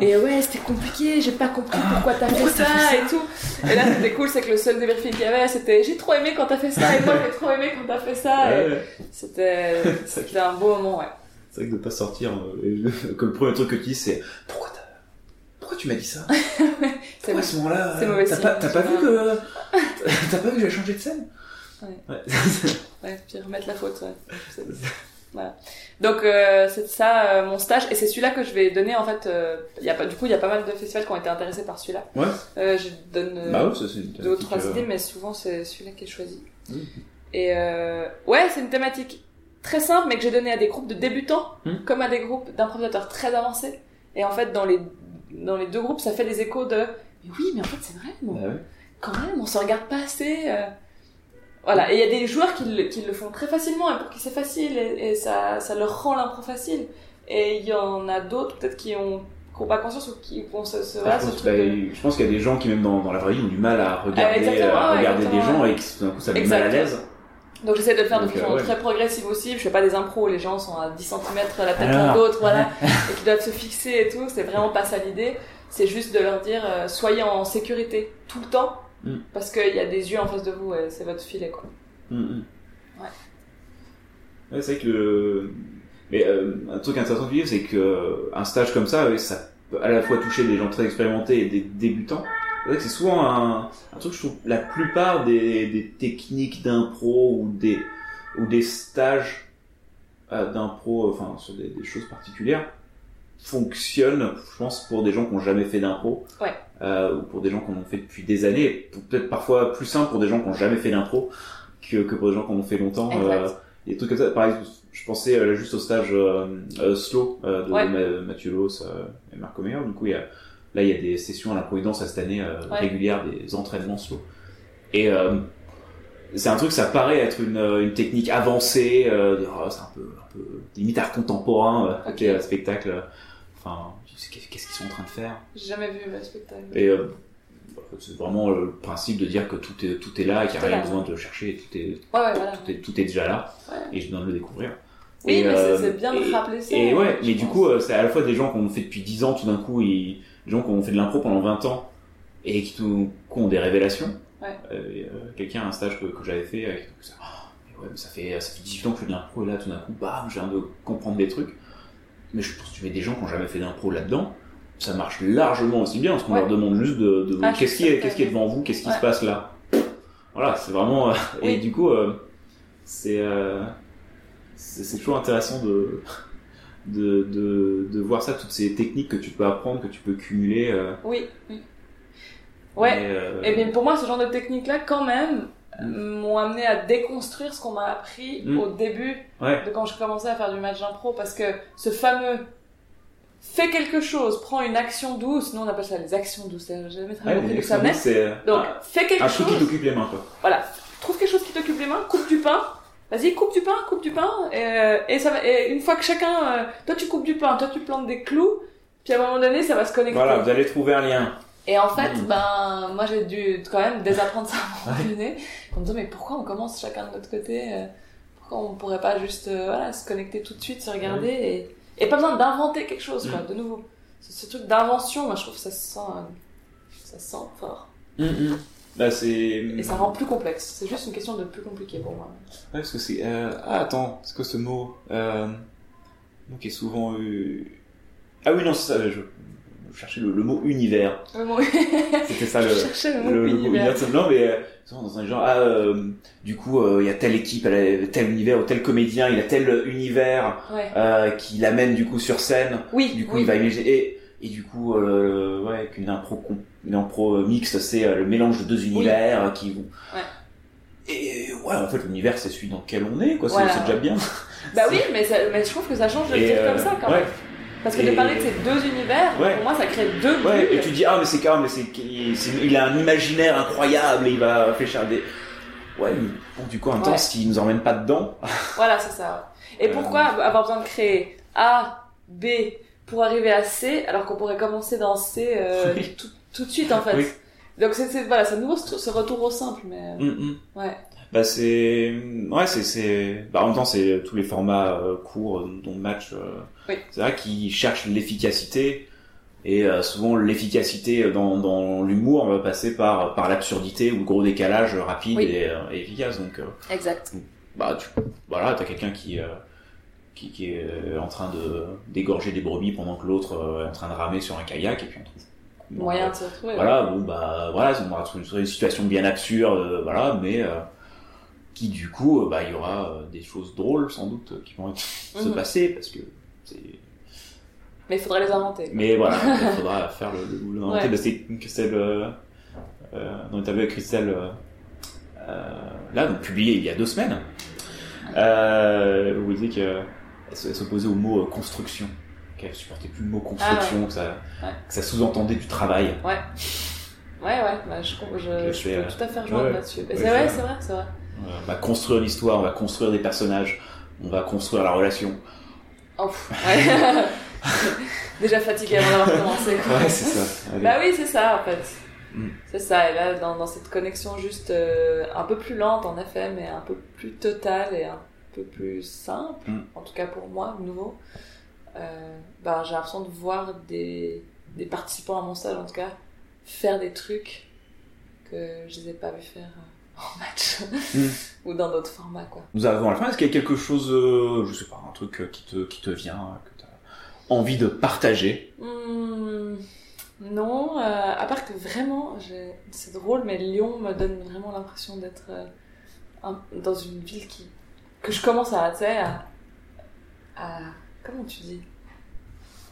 S2: Et ouais, c'était compliqué, j'ai pas compris pourquoi t'as fait, ça et tout. Et là, c'était cool, c'est que le seul débriefing qu'il y avait, c'était j'ai trop aimé quand t'as fait ça, et moi j'ai trop aimé quand t'as fait ça.
S1: Ouais.
S2: c'était, c'était un beau moment, ouais.
S1: C'est vrai que de pas sortir, euh, que le premier truc que tu dis c'est pourquoi t'as, pourquoi tu m'as dit ça?
S2: C'est
S1: Pourquoi à ce moment-là
S2: c'est
S1: euh,
S2: mauvais
S1: T'as pas, vu que, t'as pas vu que j'ai changé de scène?
S2: Ouais. Ouais, puis remettre la faute, ouais. Voilà. Donc euh, c'est ça euh, mon stage et c'est celui-là que je vais donner en fait. euh, Il y a pas, du coup il y a pas mal de festivals qui ont été intéressés par celui-là.
S1: Ouais.
S2: Euh, je donne euh,
S1: Bah ouais,
S2: ou trois
S1: euh,
S2: idées, mais souvent c'est celui-là qui est choisi.
S1: Mhm.
S2: Et euh, ouais, c'est une thématique très simple, mais que j'ai donnée à des groupes de débutants,
S1: Mhm.
S2: comme à des groupes d'improvisateurs très avancés. Et en fait, dans les dans les deux groupes, ça fait des échos de mais oui, mais en fait c'est vrai, non
S1: Bah ouais.
S2: quand même, on se regarde pas assez. Euh. Voilà, et il y a des joueurs qui le, qui le font très facilement et pour qui c'est facile et, et ça, ça leur rend l'impro facile. Et il y en a d'autres peut-être qui ont, qui ont pas conscience ou qui vont se, se, voilà,
S1: je,
S2: ce
S1: pense, bah,
S2: de-
S1: je pense qu'il y a des gens qui même dans, dans la vraie vie ont du mal à regarder, à
S2: ouais,
S1: regarder des gens et qui tout d'un coup ça met mal à l'aise.
S2: Donc j'essaie de le faire de façon
S1: euh, ouais.
S2: très progressive aussi. Je fais pas des impros où les gens sont à 10 cm la tête l'un d'autre, voilà, et qui doivent se fixer et tout. C'est vraiment pas ça l'idée. C'est juste de leur dire, euh, soyez en sécurité tout le temps,
S1: Mm.
S2: parce qu'il y a des yeux en face de vous et c'est votre filet, quoi.
S1: Mhm.
S2: Ouais.
S1: Ouais, c'est vrai que le... Mais euh, un truc intéressant de dire, c'est que euh, un stage comme ça, ça peut à la fois toucher des gens très expérimentés et des débutants. C'est vrai que c'est souvent un, un truc, je trouve, la plupart des, des techniques d'impro ou des, ou des stages euh, d'impro, enfin, sur des, des choses particulières, fonctionnent, je pense, pour des gens qui n'ont jamais fait d'impro.
S2: Ouais.
S1: Euh, ou pour des gens qui en ont fait depuis des années, peut-être parfois plus simple pour des gens qui n'ont jamais fait d'impro que, que pour des gens qui en ont fait longtemps. Euh, des trucs comme ça. Par exemple, je pensais euh, juste au stage euh, euh, slow de
S2: Ouais.
S1: Ma- Mathieu Loss et Marco Meyer. Du coup, il y a, là, il y a des sessions à la Providence à cette année
S2: Ouais.
S1: régulières, des entraînements slow. Et euh, c'est un truc, ça paraît être une, une technique avancée, euh, oh, c'est un peu, un peu limite art contemporain, euh, côté
S2: Ok.
S1: euh, spectacle. euh, Enfin, tu sais, qu'est-ce qu'ils sont en train de faire
S2: J'ai jamais vu le spectacle.
S1: Et euh, c'est vraiment le principe de dire que tout est, tout est là et qu'il n'y a rien
S2: là.
S1: besoin de chercher, tout est,
S2: Ouais, ouais, voilà.
S1: tout est, tout est déjà là
S2: Ouais.
S1: et je viens de le découvrir.
S2: Oui,
S1: Et,
S2: mais
S1: euh,
S2: c'est- bien de rappeler ça.
S1: Et ouais, mais du coup, euh, c'est à la fois des gens qui ont fait depuis 10 ans, tout d'un coup, ils, des gens qui ont fait de l'impro pendant 20 ans et qui tout coup ont des révélations. Euh, Quelqu'un à un stage que, que j'avais fait, qui- ça, Oh, mais ouais, mais ça fait, ça fait 18 ans que je fais de l'impro et là, tout d'un coup, bam, je viens de comprendre des trucs. Mais je pense que tu mets des gens qui ont jamais fait d'impro là-dedans, ça marche largement aussi bien parce qu'on
S2: Ouais.
S1: leur demande juste de, de
S2: Ah,
S1: qu'est-ce qui est,
S2: certaine.
S1: qu'est-ce qui est devant vous, qu'est-ce qui
S2: Ouais.
S1: se passe là. Voilà, c'est vraiment. euh, Et du coup, euh, c'est euh, c'est c'est toujours intéressant de, de, de, de voir ça, toutes ces techniques que tu peux apprendre, que tu peux cumuler.
S2: Oui, oui. Ouais.
S1: mais,
S2: Et bien pour moi, ce genre de techniques-là, quand même. M'ont amené à déconstruire ce qu'on m'a appris
S1: Mm.
S2: au début
S1: ouais,
S2: de quand je commençais à faire du match d'impro, parce que ce fameux fais quelque chose, prends une action douce, nous on appelle ça les actions douces, j'ai jamais très
S1: ouais,
S2: ça
S1: c'est
S2: Donc,
S1: un,
S2: fais quelque
S1: un truc qui
S2: chose,
S1: t'occupe les mains, quoi.
S2: voilà, trouve quelque chose qui t'occupe les mains, coupe du pain, vas-y, coupe du pain, coupe du pain, et, euh, et, ça va, et une fois que chacun, euh, toi tu coupes du pain, toi tu plantes des clous, puis à un moment donné ça va se connecter.
S1: Voilà, vous allez trouver un lien.
S2: Et en fait,
S1: Mm.
S2: ben, moi j'ai dû quand même désapprendre ça à un moment donné, en me disant mais pourquoi on commence chacun de notre côté euh, Pourquoi on pourrait pas juste euh, voilà, se connecter tout de suite, se regarder et, et pas besoin d'inventer quelque chose, quoi, de nouveau. Ce, ce truc d'invention, moi je trouve que ça se sent, euh, ça se sent fort.
S1: Bah, c'est.
S2: Et ça rend plus complexe. C'est juste une question de plus compliqué pour moi.
S1: Ouais, parce que c'est. Euh... Ah, attends, c'est quoi ce mot euh... qui est souvent. euh, Ah oui, non, c'est ça, je, je cherchais le, le mot univers.
S2: Le mot-
S1: C'était ça le.
S2: le mot
S1: le, mot
S2: univers.
S1: Non, mais euh, dans un genre, ah, euh, du coup, euh, il y a telle équipe, elle a tel univers, ou tel comédien, il a tel univers
S2: Ouais.
S1: euh, qui l'amène du coup sur scène.
S2: Oui,
S1: Du coup,
S2: oui.
S1: il va imaginer. Et, et du coup, euh, ouais, avec une impro, une impro mixte, c'est le mélange de deux univers qui.
S2: Ouais.
S1: Et ouais, en fait, l'univers, c'est celui dans lequel on est, quoi. C'est
S2: Voilà,
S1: c'est déjà bien.
S2: Bah oui, mais, ça- mais je trouve que ça change de le dire comme ça quand
S1: ouais.
S2: même. Parce que
S1: Et-
S2: de parler de ces deux univers,
S1: Ouais.
S2: pour moi, ça crée deux
S1: Ouais,
S2: bulles.
S1: et tu dis, ah, mais c'est quand même, c'est, il, a un imaginaire incroyable et il va réfléchir à des. Ouais, mais bon, du coup, même temps,
S2: Ouais.
S1: s'il nous emmène pas dedans.
S2: Voilà, c'est ça. Et
S1: Euh,
S2: pourquoi avoir besoin de créer A, B pour arriver à C alors qu'on pourrait commencer dans C euh,
S1: Oui.
S2: tout, tout de suite en fait?
S1: Oui.
S2: Donc c'est voilà, c'est nouveau ce, ce retour au simple, mais
S1: Hum, hum.
S2: ouais.
S1: Bah c'est ouais c'est c'est bah en même temps c'est tous les formats euh, courts euh, dont match euh,
S2: Oui.
S1: c'est vrai qu'ils cherchent l'efficacité et euh, souvent l'efficacité dans, dans l'humour va passer par par l'absurdité ou le gros décalage rapide
S2: Oui.
S1: et, et efficace donc
S2: Exact.
S1: bah tu voilà t'as quelqu'un qui qui, qui est en train de d'égorger des brebis pendant que l'autre est en train de ramer sur un kayak et puis on trouve
S2: Moyen de se retrouver.
S1: voilà, bon bah voilà, on va trouver une situation bien absurde, voilà, mais qui du coup, euh, bah il y aura euh, des choses drôles sans doute euh, qui vont être- se
S2: Mhm.
S1: passer parce que c'est.
S2: Mais il faudrait les inventer.
S1: Mais voilà, il faudra faire le. Bah, c'est Christelle, euh, euh, dans l'interview avec Christelle, euh, là, donc publié il y a deux semaines, euh, où elle disait qu'elle s'opposait au mot euh, construction, qu'elle supportait plus le mot construction, que ça,
S2: Ouais.
S1: que ça sous-entendait du travail.
S2: Ouais. Ouais, ouais, bah, je, je,
S1: Je
S2: je peux
S1: euh,
S2: tout à fait rejoindre
S1: ouais,
S2: là-dessus. C'est vrai, c'est vrai, c'est vrai.
S1: On va construire l'histoire, on va construire des personnages, on va construire la relation.
S2: Oh, ouais. Déjà fatigué avant d'avoir commencé. quoi.
S1: Ouais, c'est ça. Allez.
S2: Bah oui, c'est ça en fait.
S1: Mm.
S2: C'est ça, et là, dans, dans cette connexion juste euh, un peu plus lente en effet, mais un peu plus totale et un peu plus simple,
S1: Mm.
S2: en tout cas pour moi, de nouveau, euh, bah, j'ai l'impression de voir des, des participants à mon stage, en tout cas, faire des trucs que je les ai pas vus faire euh, en match
S1: Mm.
S2: ou dans d'autres formats, quoi.
S1: Nous arrivons à la fin. Est-ce qu'il y a quelque chose, euh, je sais pas, un truc euh, qui te, qui te vient, euh, que tu as envie de partager?
S2: Hmm, non, euh, à part que vraiment, c'est drôle, mais Lyon me donne vraiment l'impression d'être euh, dans une ville qui que je commence à, tu sais, à, à- comment tu dis,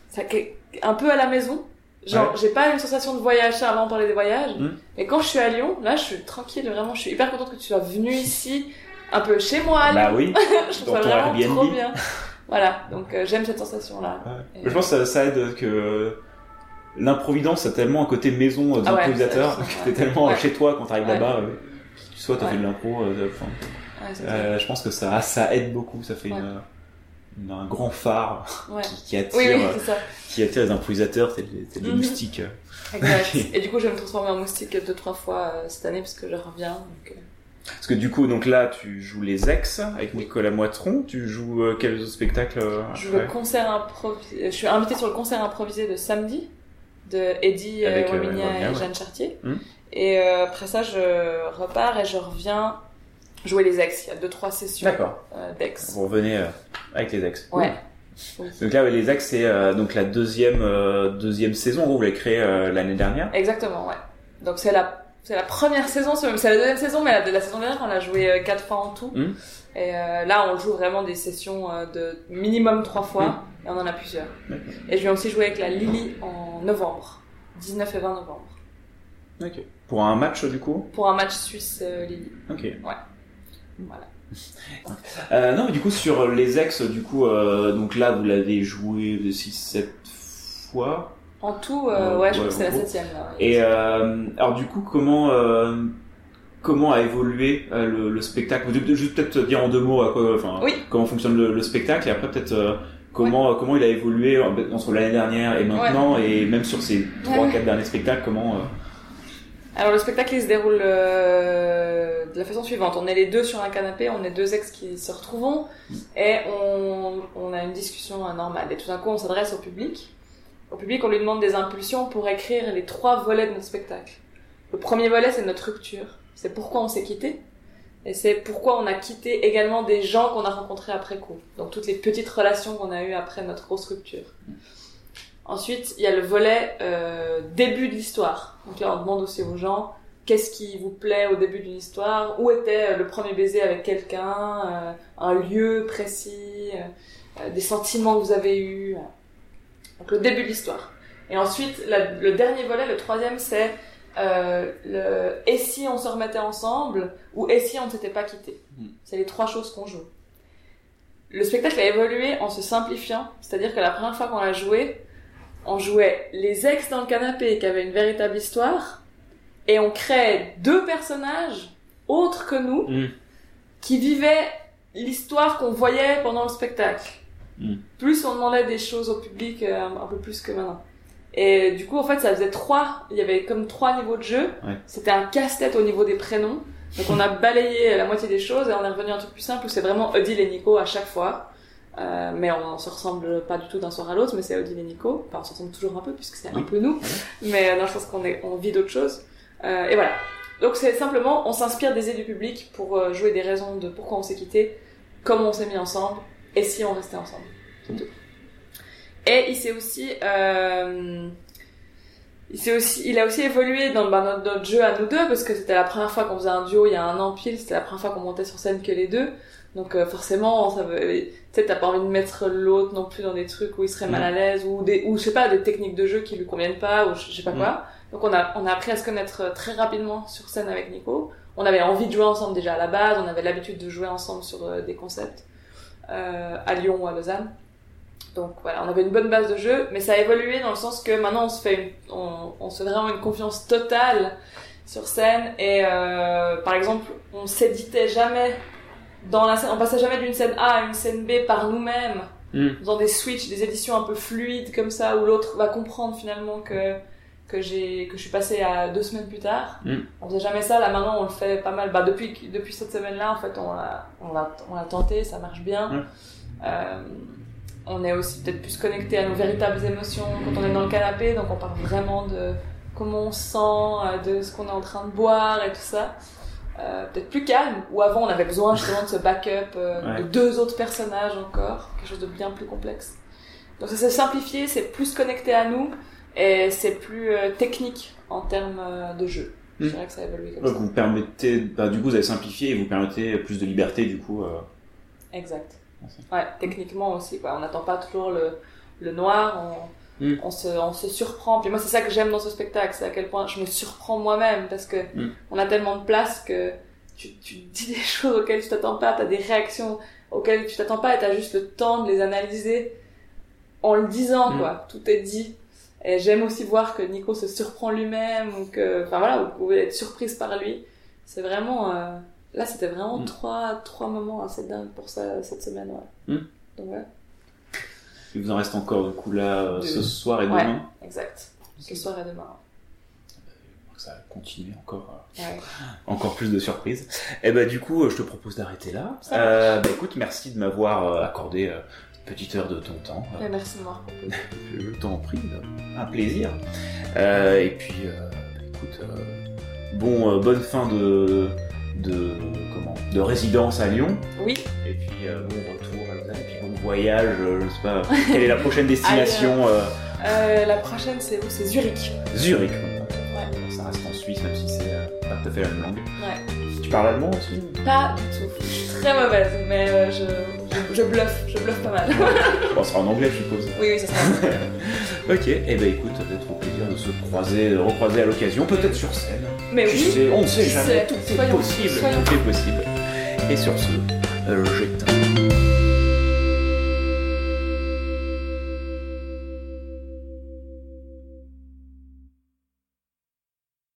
S2: ça, un peu à la maison. Genre,
S1: Ouais.
S2: j'ai pas une sensation de voyage, ça, avant de parler des voyages.
S1: Hmm.
S2: Et quand je suis à Lyon, là, je suis tranquille, vraiment, je suis hyper contente que tu sois venue ici, un peu chez moi. à Lyon.
S1: Bah oui.
S2: je trouve ça vraiment
S1: Airbnb.
S2: trop bien. Voilà, donc euh, j'aime cette sensation-là.
S1: Ouais. Je pense que ça, ça aide que l'improvidence a tellement un côté maison euh,
S2: Ah ouais,
S1: d'improvisateur,
S2: ça, ça,
S1: que t'es
S2: ouais.
S1: tellement
S2: Ouais.
S1: chez toi quand t'arrives
S2: Ouais.
S1: là-bas. euh, soit t'as
S2: Ouais.
S1: fait de l'impro, euh,
S2: Ouais,
S1: euh, je pense que ça, ça aide beaucoup. Ça fait
S2: Ouais.
S1: une- un grand phare.
S2: Ouais.
S1: qui, qui attire,
S2: Oui, oui, ça.
S1: qui attire les improvisateurs, c'est c'est des
S2: Mhm.
S1: moustiques.
S2: Exact. Et du coup, je vais me transformer en moustique deux, trois fois euh, cette année parce que je reviens. Donc, euh,
S1: Parce que du coup, donc là, tu joues les ex avec Nicolas Moitron. Tu joues euh, quels autres spectacles euh,
S2: je joue le concert improvisé. Je suis invitée sur le concert improvisé de samedi de Eddie Waminia et
S1: ouais.
S2: Jeanne Chartier.
S1: Mhm.
S2: Et après ça, je repars et je reviens jouer les ex. Il y a deux, trois sessions
S1: D'accord.
S2: euh, d'ex.
S1: Vous revenez euh, avec les ex.
S2: Ouais.
S1: Donc là, ouais, les ex, c'est euh, donc la deuxième euh, deuxième saison. Vous l'avez créé euh, l'année dernière.
S2: Exactement, ouais. Donc c'est la, c'est la première saison, c'est la deuxième saison, mais la, la saison dernière, on l'a joué quatre fois en tout.
S1: Mhm.
S2: Et là, on joue vraiment des sessions de minimum trois fois, et on en a plusieurs. Et je viens aussi jouer avec la Lily en novembre, 19 et 20 novembre,
S1: Ok. Pour un match, du coup?
S2: pour un match Suisse-Lily.
S1: Ok.
S2: Voilà.
S1: Euh, non, mais du coup, sur les ex, du coup, euh, donc là, vous l'avez joué de 6-7 fois.
S2: En tout, euh, ouais, je
S1: ouais,
S2: crois que c'est la septième là.
S1: Et euh, alors, du coup, comment comment a évolué le, le spectacle? Juste peut-être dire en deux mots à quoi, enfin,
S2: Oui.
S1: comment fonctionne le, le spectacle et après peut-être comment comment il a évolué entre l'année dernière et maintenant et même sur ces trois quatre derniers spectacles, comment
S2: Alors le spectacle il se déroule euh, de la façon suivante. On est les deux sur un canapé, on est deux ex qui se retrouvent et on, on a une discussion normale. Et tout d'un coup on s'adresse au public. Au public on lui demande des impulsions pour écrire les trois volets de notre spectacle. Le premier volet c'est notre rupture. C'est pourquoi on s'est quitté. Et c'est pourquoi on a quitté également des gens qu'on a rencontrés après coup. Donc toutes les petites relations qu'on a eues après notre grosse rupture. Ensuite, il y a le volet euh, début de l'histoire. Donc là, on demande aussi aux gens qu'est-ce qui vous plaît au début d'une histoire, où était euh, le premier baiser avec quelqu'un, euh, un lieu précis, euh, des sentiments que vous avez eus? Donc le début de l'histoire. Et ensuite, la- le dernier volet, le troisième, c'est euh, le et si on se remettait ensemble? ou et si on ne s'était pas quitté?
S1: Mm.
S2: C'est les trois choses qu'on joue. Le spectacle a évolué en se simplifiant, c'est-à-dire que la première fois qu'on l'a joué, on jouait les ex dans le canapé qui avaient une véritable histoire et on créait deux personnages autres que nous
S1: Mm.
S2: qui vivaient l'histoire qu'on voyait pendant le spectacle.
S1: Mm.
S2: Plus on demandait des choses au public, euh, un peu plus que maintenant. Et du coup, en fait, ça faisait trois, il y avait comme trois niveaux de jeu.
S1: Ouais.
S2: C'était un casse-tête au niveau des prénoms. Donc on a balayé la moitié des choses et on est revenu à un truc plus simple où c'est vraiment Odile et Nico à chaque fois. Euh, mais on se ressemble pas du tout d'un soir à l'autre, mais c'est Odile et Nico. Enfin, on se ressemble toujours un peu puisque c'est un
S1: Oui.
S2: peu nous. Mais euh, non, je pense qu'on est, on vit d'autres choses. Euh, et voilà. Donc c'est simplement, on s'inspire des idées du public pour euh, jouer des raisons de pourquoi on s'est quitté, comment on s'est mis ensemble, et si on restait ensemble. C'est tout. Et il s'est aussi, euh, il s'est aussi, il a aussi évolué dans bah, notre, notre jeu à nous deux parce que c'était la première fois qu'on faisait un duo il y a un an pile, c'était la première fois qu'on montait sur scène que les deux. Donc euh, forcément, ça veut, tu sais, t'as pas envie de mettre l'autre non plus dans des trucs où il serait mal à l'aise ou des, ou je sais pas, des techniques de jeu qui lui conviennent pas ou je sais pas quoi. Donc on a, on a appris à se connaître euh, très rapidement sur scène avec Nico. On avait envie de jouer ensemble déjà à la base, on avait l'habitude de jouer ensemble sur euh, des concepts euh, à Lyon ou à Lausanne. Donc voilà, on avait une bonne base de jeu, mais ça a évolué dans le sens que maintenant on se fait, une, on, on se fait vraiment une confiance totale sur scène et euh, par exemple on s'éditait jamais dans la scène, on passait jamais d'une scène A à une scène B par nous-mêmes,
S1: Mm.
S2: dans des switches, des éditions un peu fluides comme ça où l'autre va comprendre finalement que que j'ai que je suis passée à deux semaines plus tard.
S1: Mm.
S2: On faisait jamais ça, là maintenant on le fait pas mal. Bah depuis depuis cette semaine-là en fait on l'a on l'a on l'a tenté, ça marche bien.
S1: Mm.
S2: Euh, on est aussi peut-être plus connecté à nos véritables émotions quand on est dans le canapé, donc on parle vraiment de comment on se sent, euh, de ce qu'on est en train de boire et tout ça. Euh, peut-être plus calme, ou avant on avait besoin justement de ce backup euh,
S1: Ouais.
S2: de deux autres personnages encore, quelque chose de bien plus complexe. Donc ça s'est simplifié, c'est plus connecté à nous, et c'est plus euh, technique en termes de jeu. Je
S1: Mm.
S2: dirais que ça a évolué comme
S1: Donc,
S2: ça.
S1: vous permettez, bah, du coup, vous avez simplifié et vous permettez plus de liberté, du coup.
S2: Exact.
S1: Merci.
S2: Ouais, techniquement aussi, quoi. On n'attend pas toujours le, le noir, on,
S1: Mm.
S2: on, se, on se surprend. Puis moi, c'est ça que j'aime dans ce spectacle, c'est à quel point je me surprends moi-même, parce que
S1: Mm.
S2: on a tellement de place que tu, tu dis des choses auxquelles tu t'attends pas, t'as des réactions auxquelles tu t'attends pas, et t'as juste le temps de les analyser en le disant,
S1: Mm.
S2: quoi. Tout est dit. Et j'aime aussi voir que Nico se surprend lui-même, ou que, enfin voilà, vous pouvez être surprise par lui. C'est vraiment, euh, là, c'était vraiment trois, trois moments assez dingues pour ça, cette semaine, ouais. Donc voilà,
S1: Il vous en reste encore, du coup, là, euh, ce soir et
S2: Ouais.
S1: demain.
S2: exact. Ce soir et demain.
S1: Ça va continuer encore. euh,
S2: Ouais.
S1: encore plus de surprises. Et bah du coup, euh, je te propose d'arrêter là. Euh, bah écoute, merci de m'avoir accordé une petite heure de ton temps.
S2: Merci de m'avoir proposé.
S1: Je t'en prie, un plaisir. Euh, et puis, euh, écoute, bon, bonne fin de, de comment, de résidence à Lyon.
S2: Oui,
S1: Et puis bon retour voyage. euh, je sais pas. Quelle est la prochaine destination euh,
S2: euh, la prochaine, c'est où? C'est Zurich.
S1: Zurich.
S2: Ouais.
S1: Ça reste en Suisse, même si c'est pas tout à fait la même langue.
S2: Ouais.
S1: Tu parles allemand aussi?
S2: Pas du tout. Je suis très mauvaise, mais euh, je, je, je bluffe. Je bluffe pas mal.
S1: Bon, ça sera en anglais, je suppose.
S2: oui, oui, ça sera.
S1: Ok, et eh ben écoute, peut-être au plaisir de se croiser, de recroiser à l'occasion, peut-être sur scène.
S2: Mais oui.
S1: on ne sait jamais, tout est possible, tout est possible. Et sur ce, euh, j'éteins.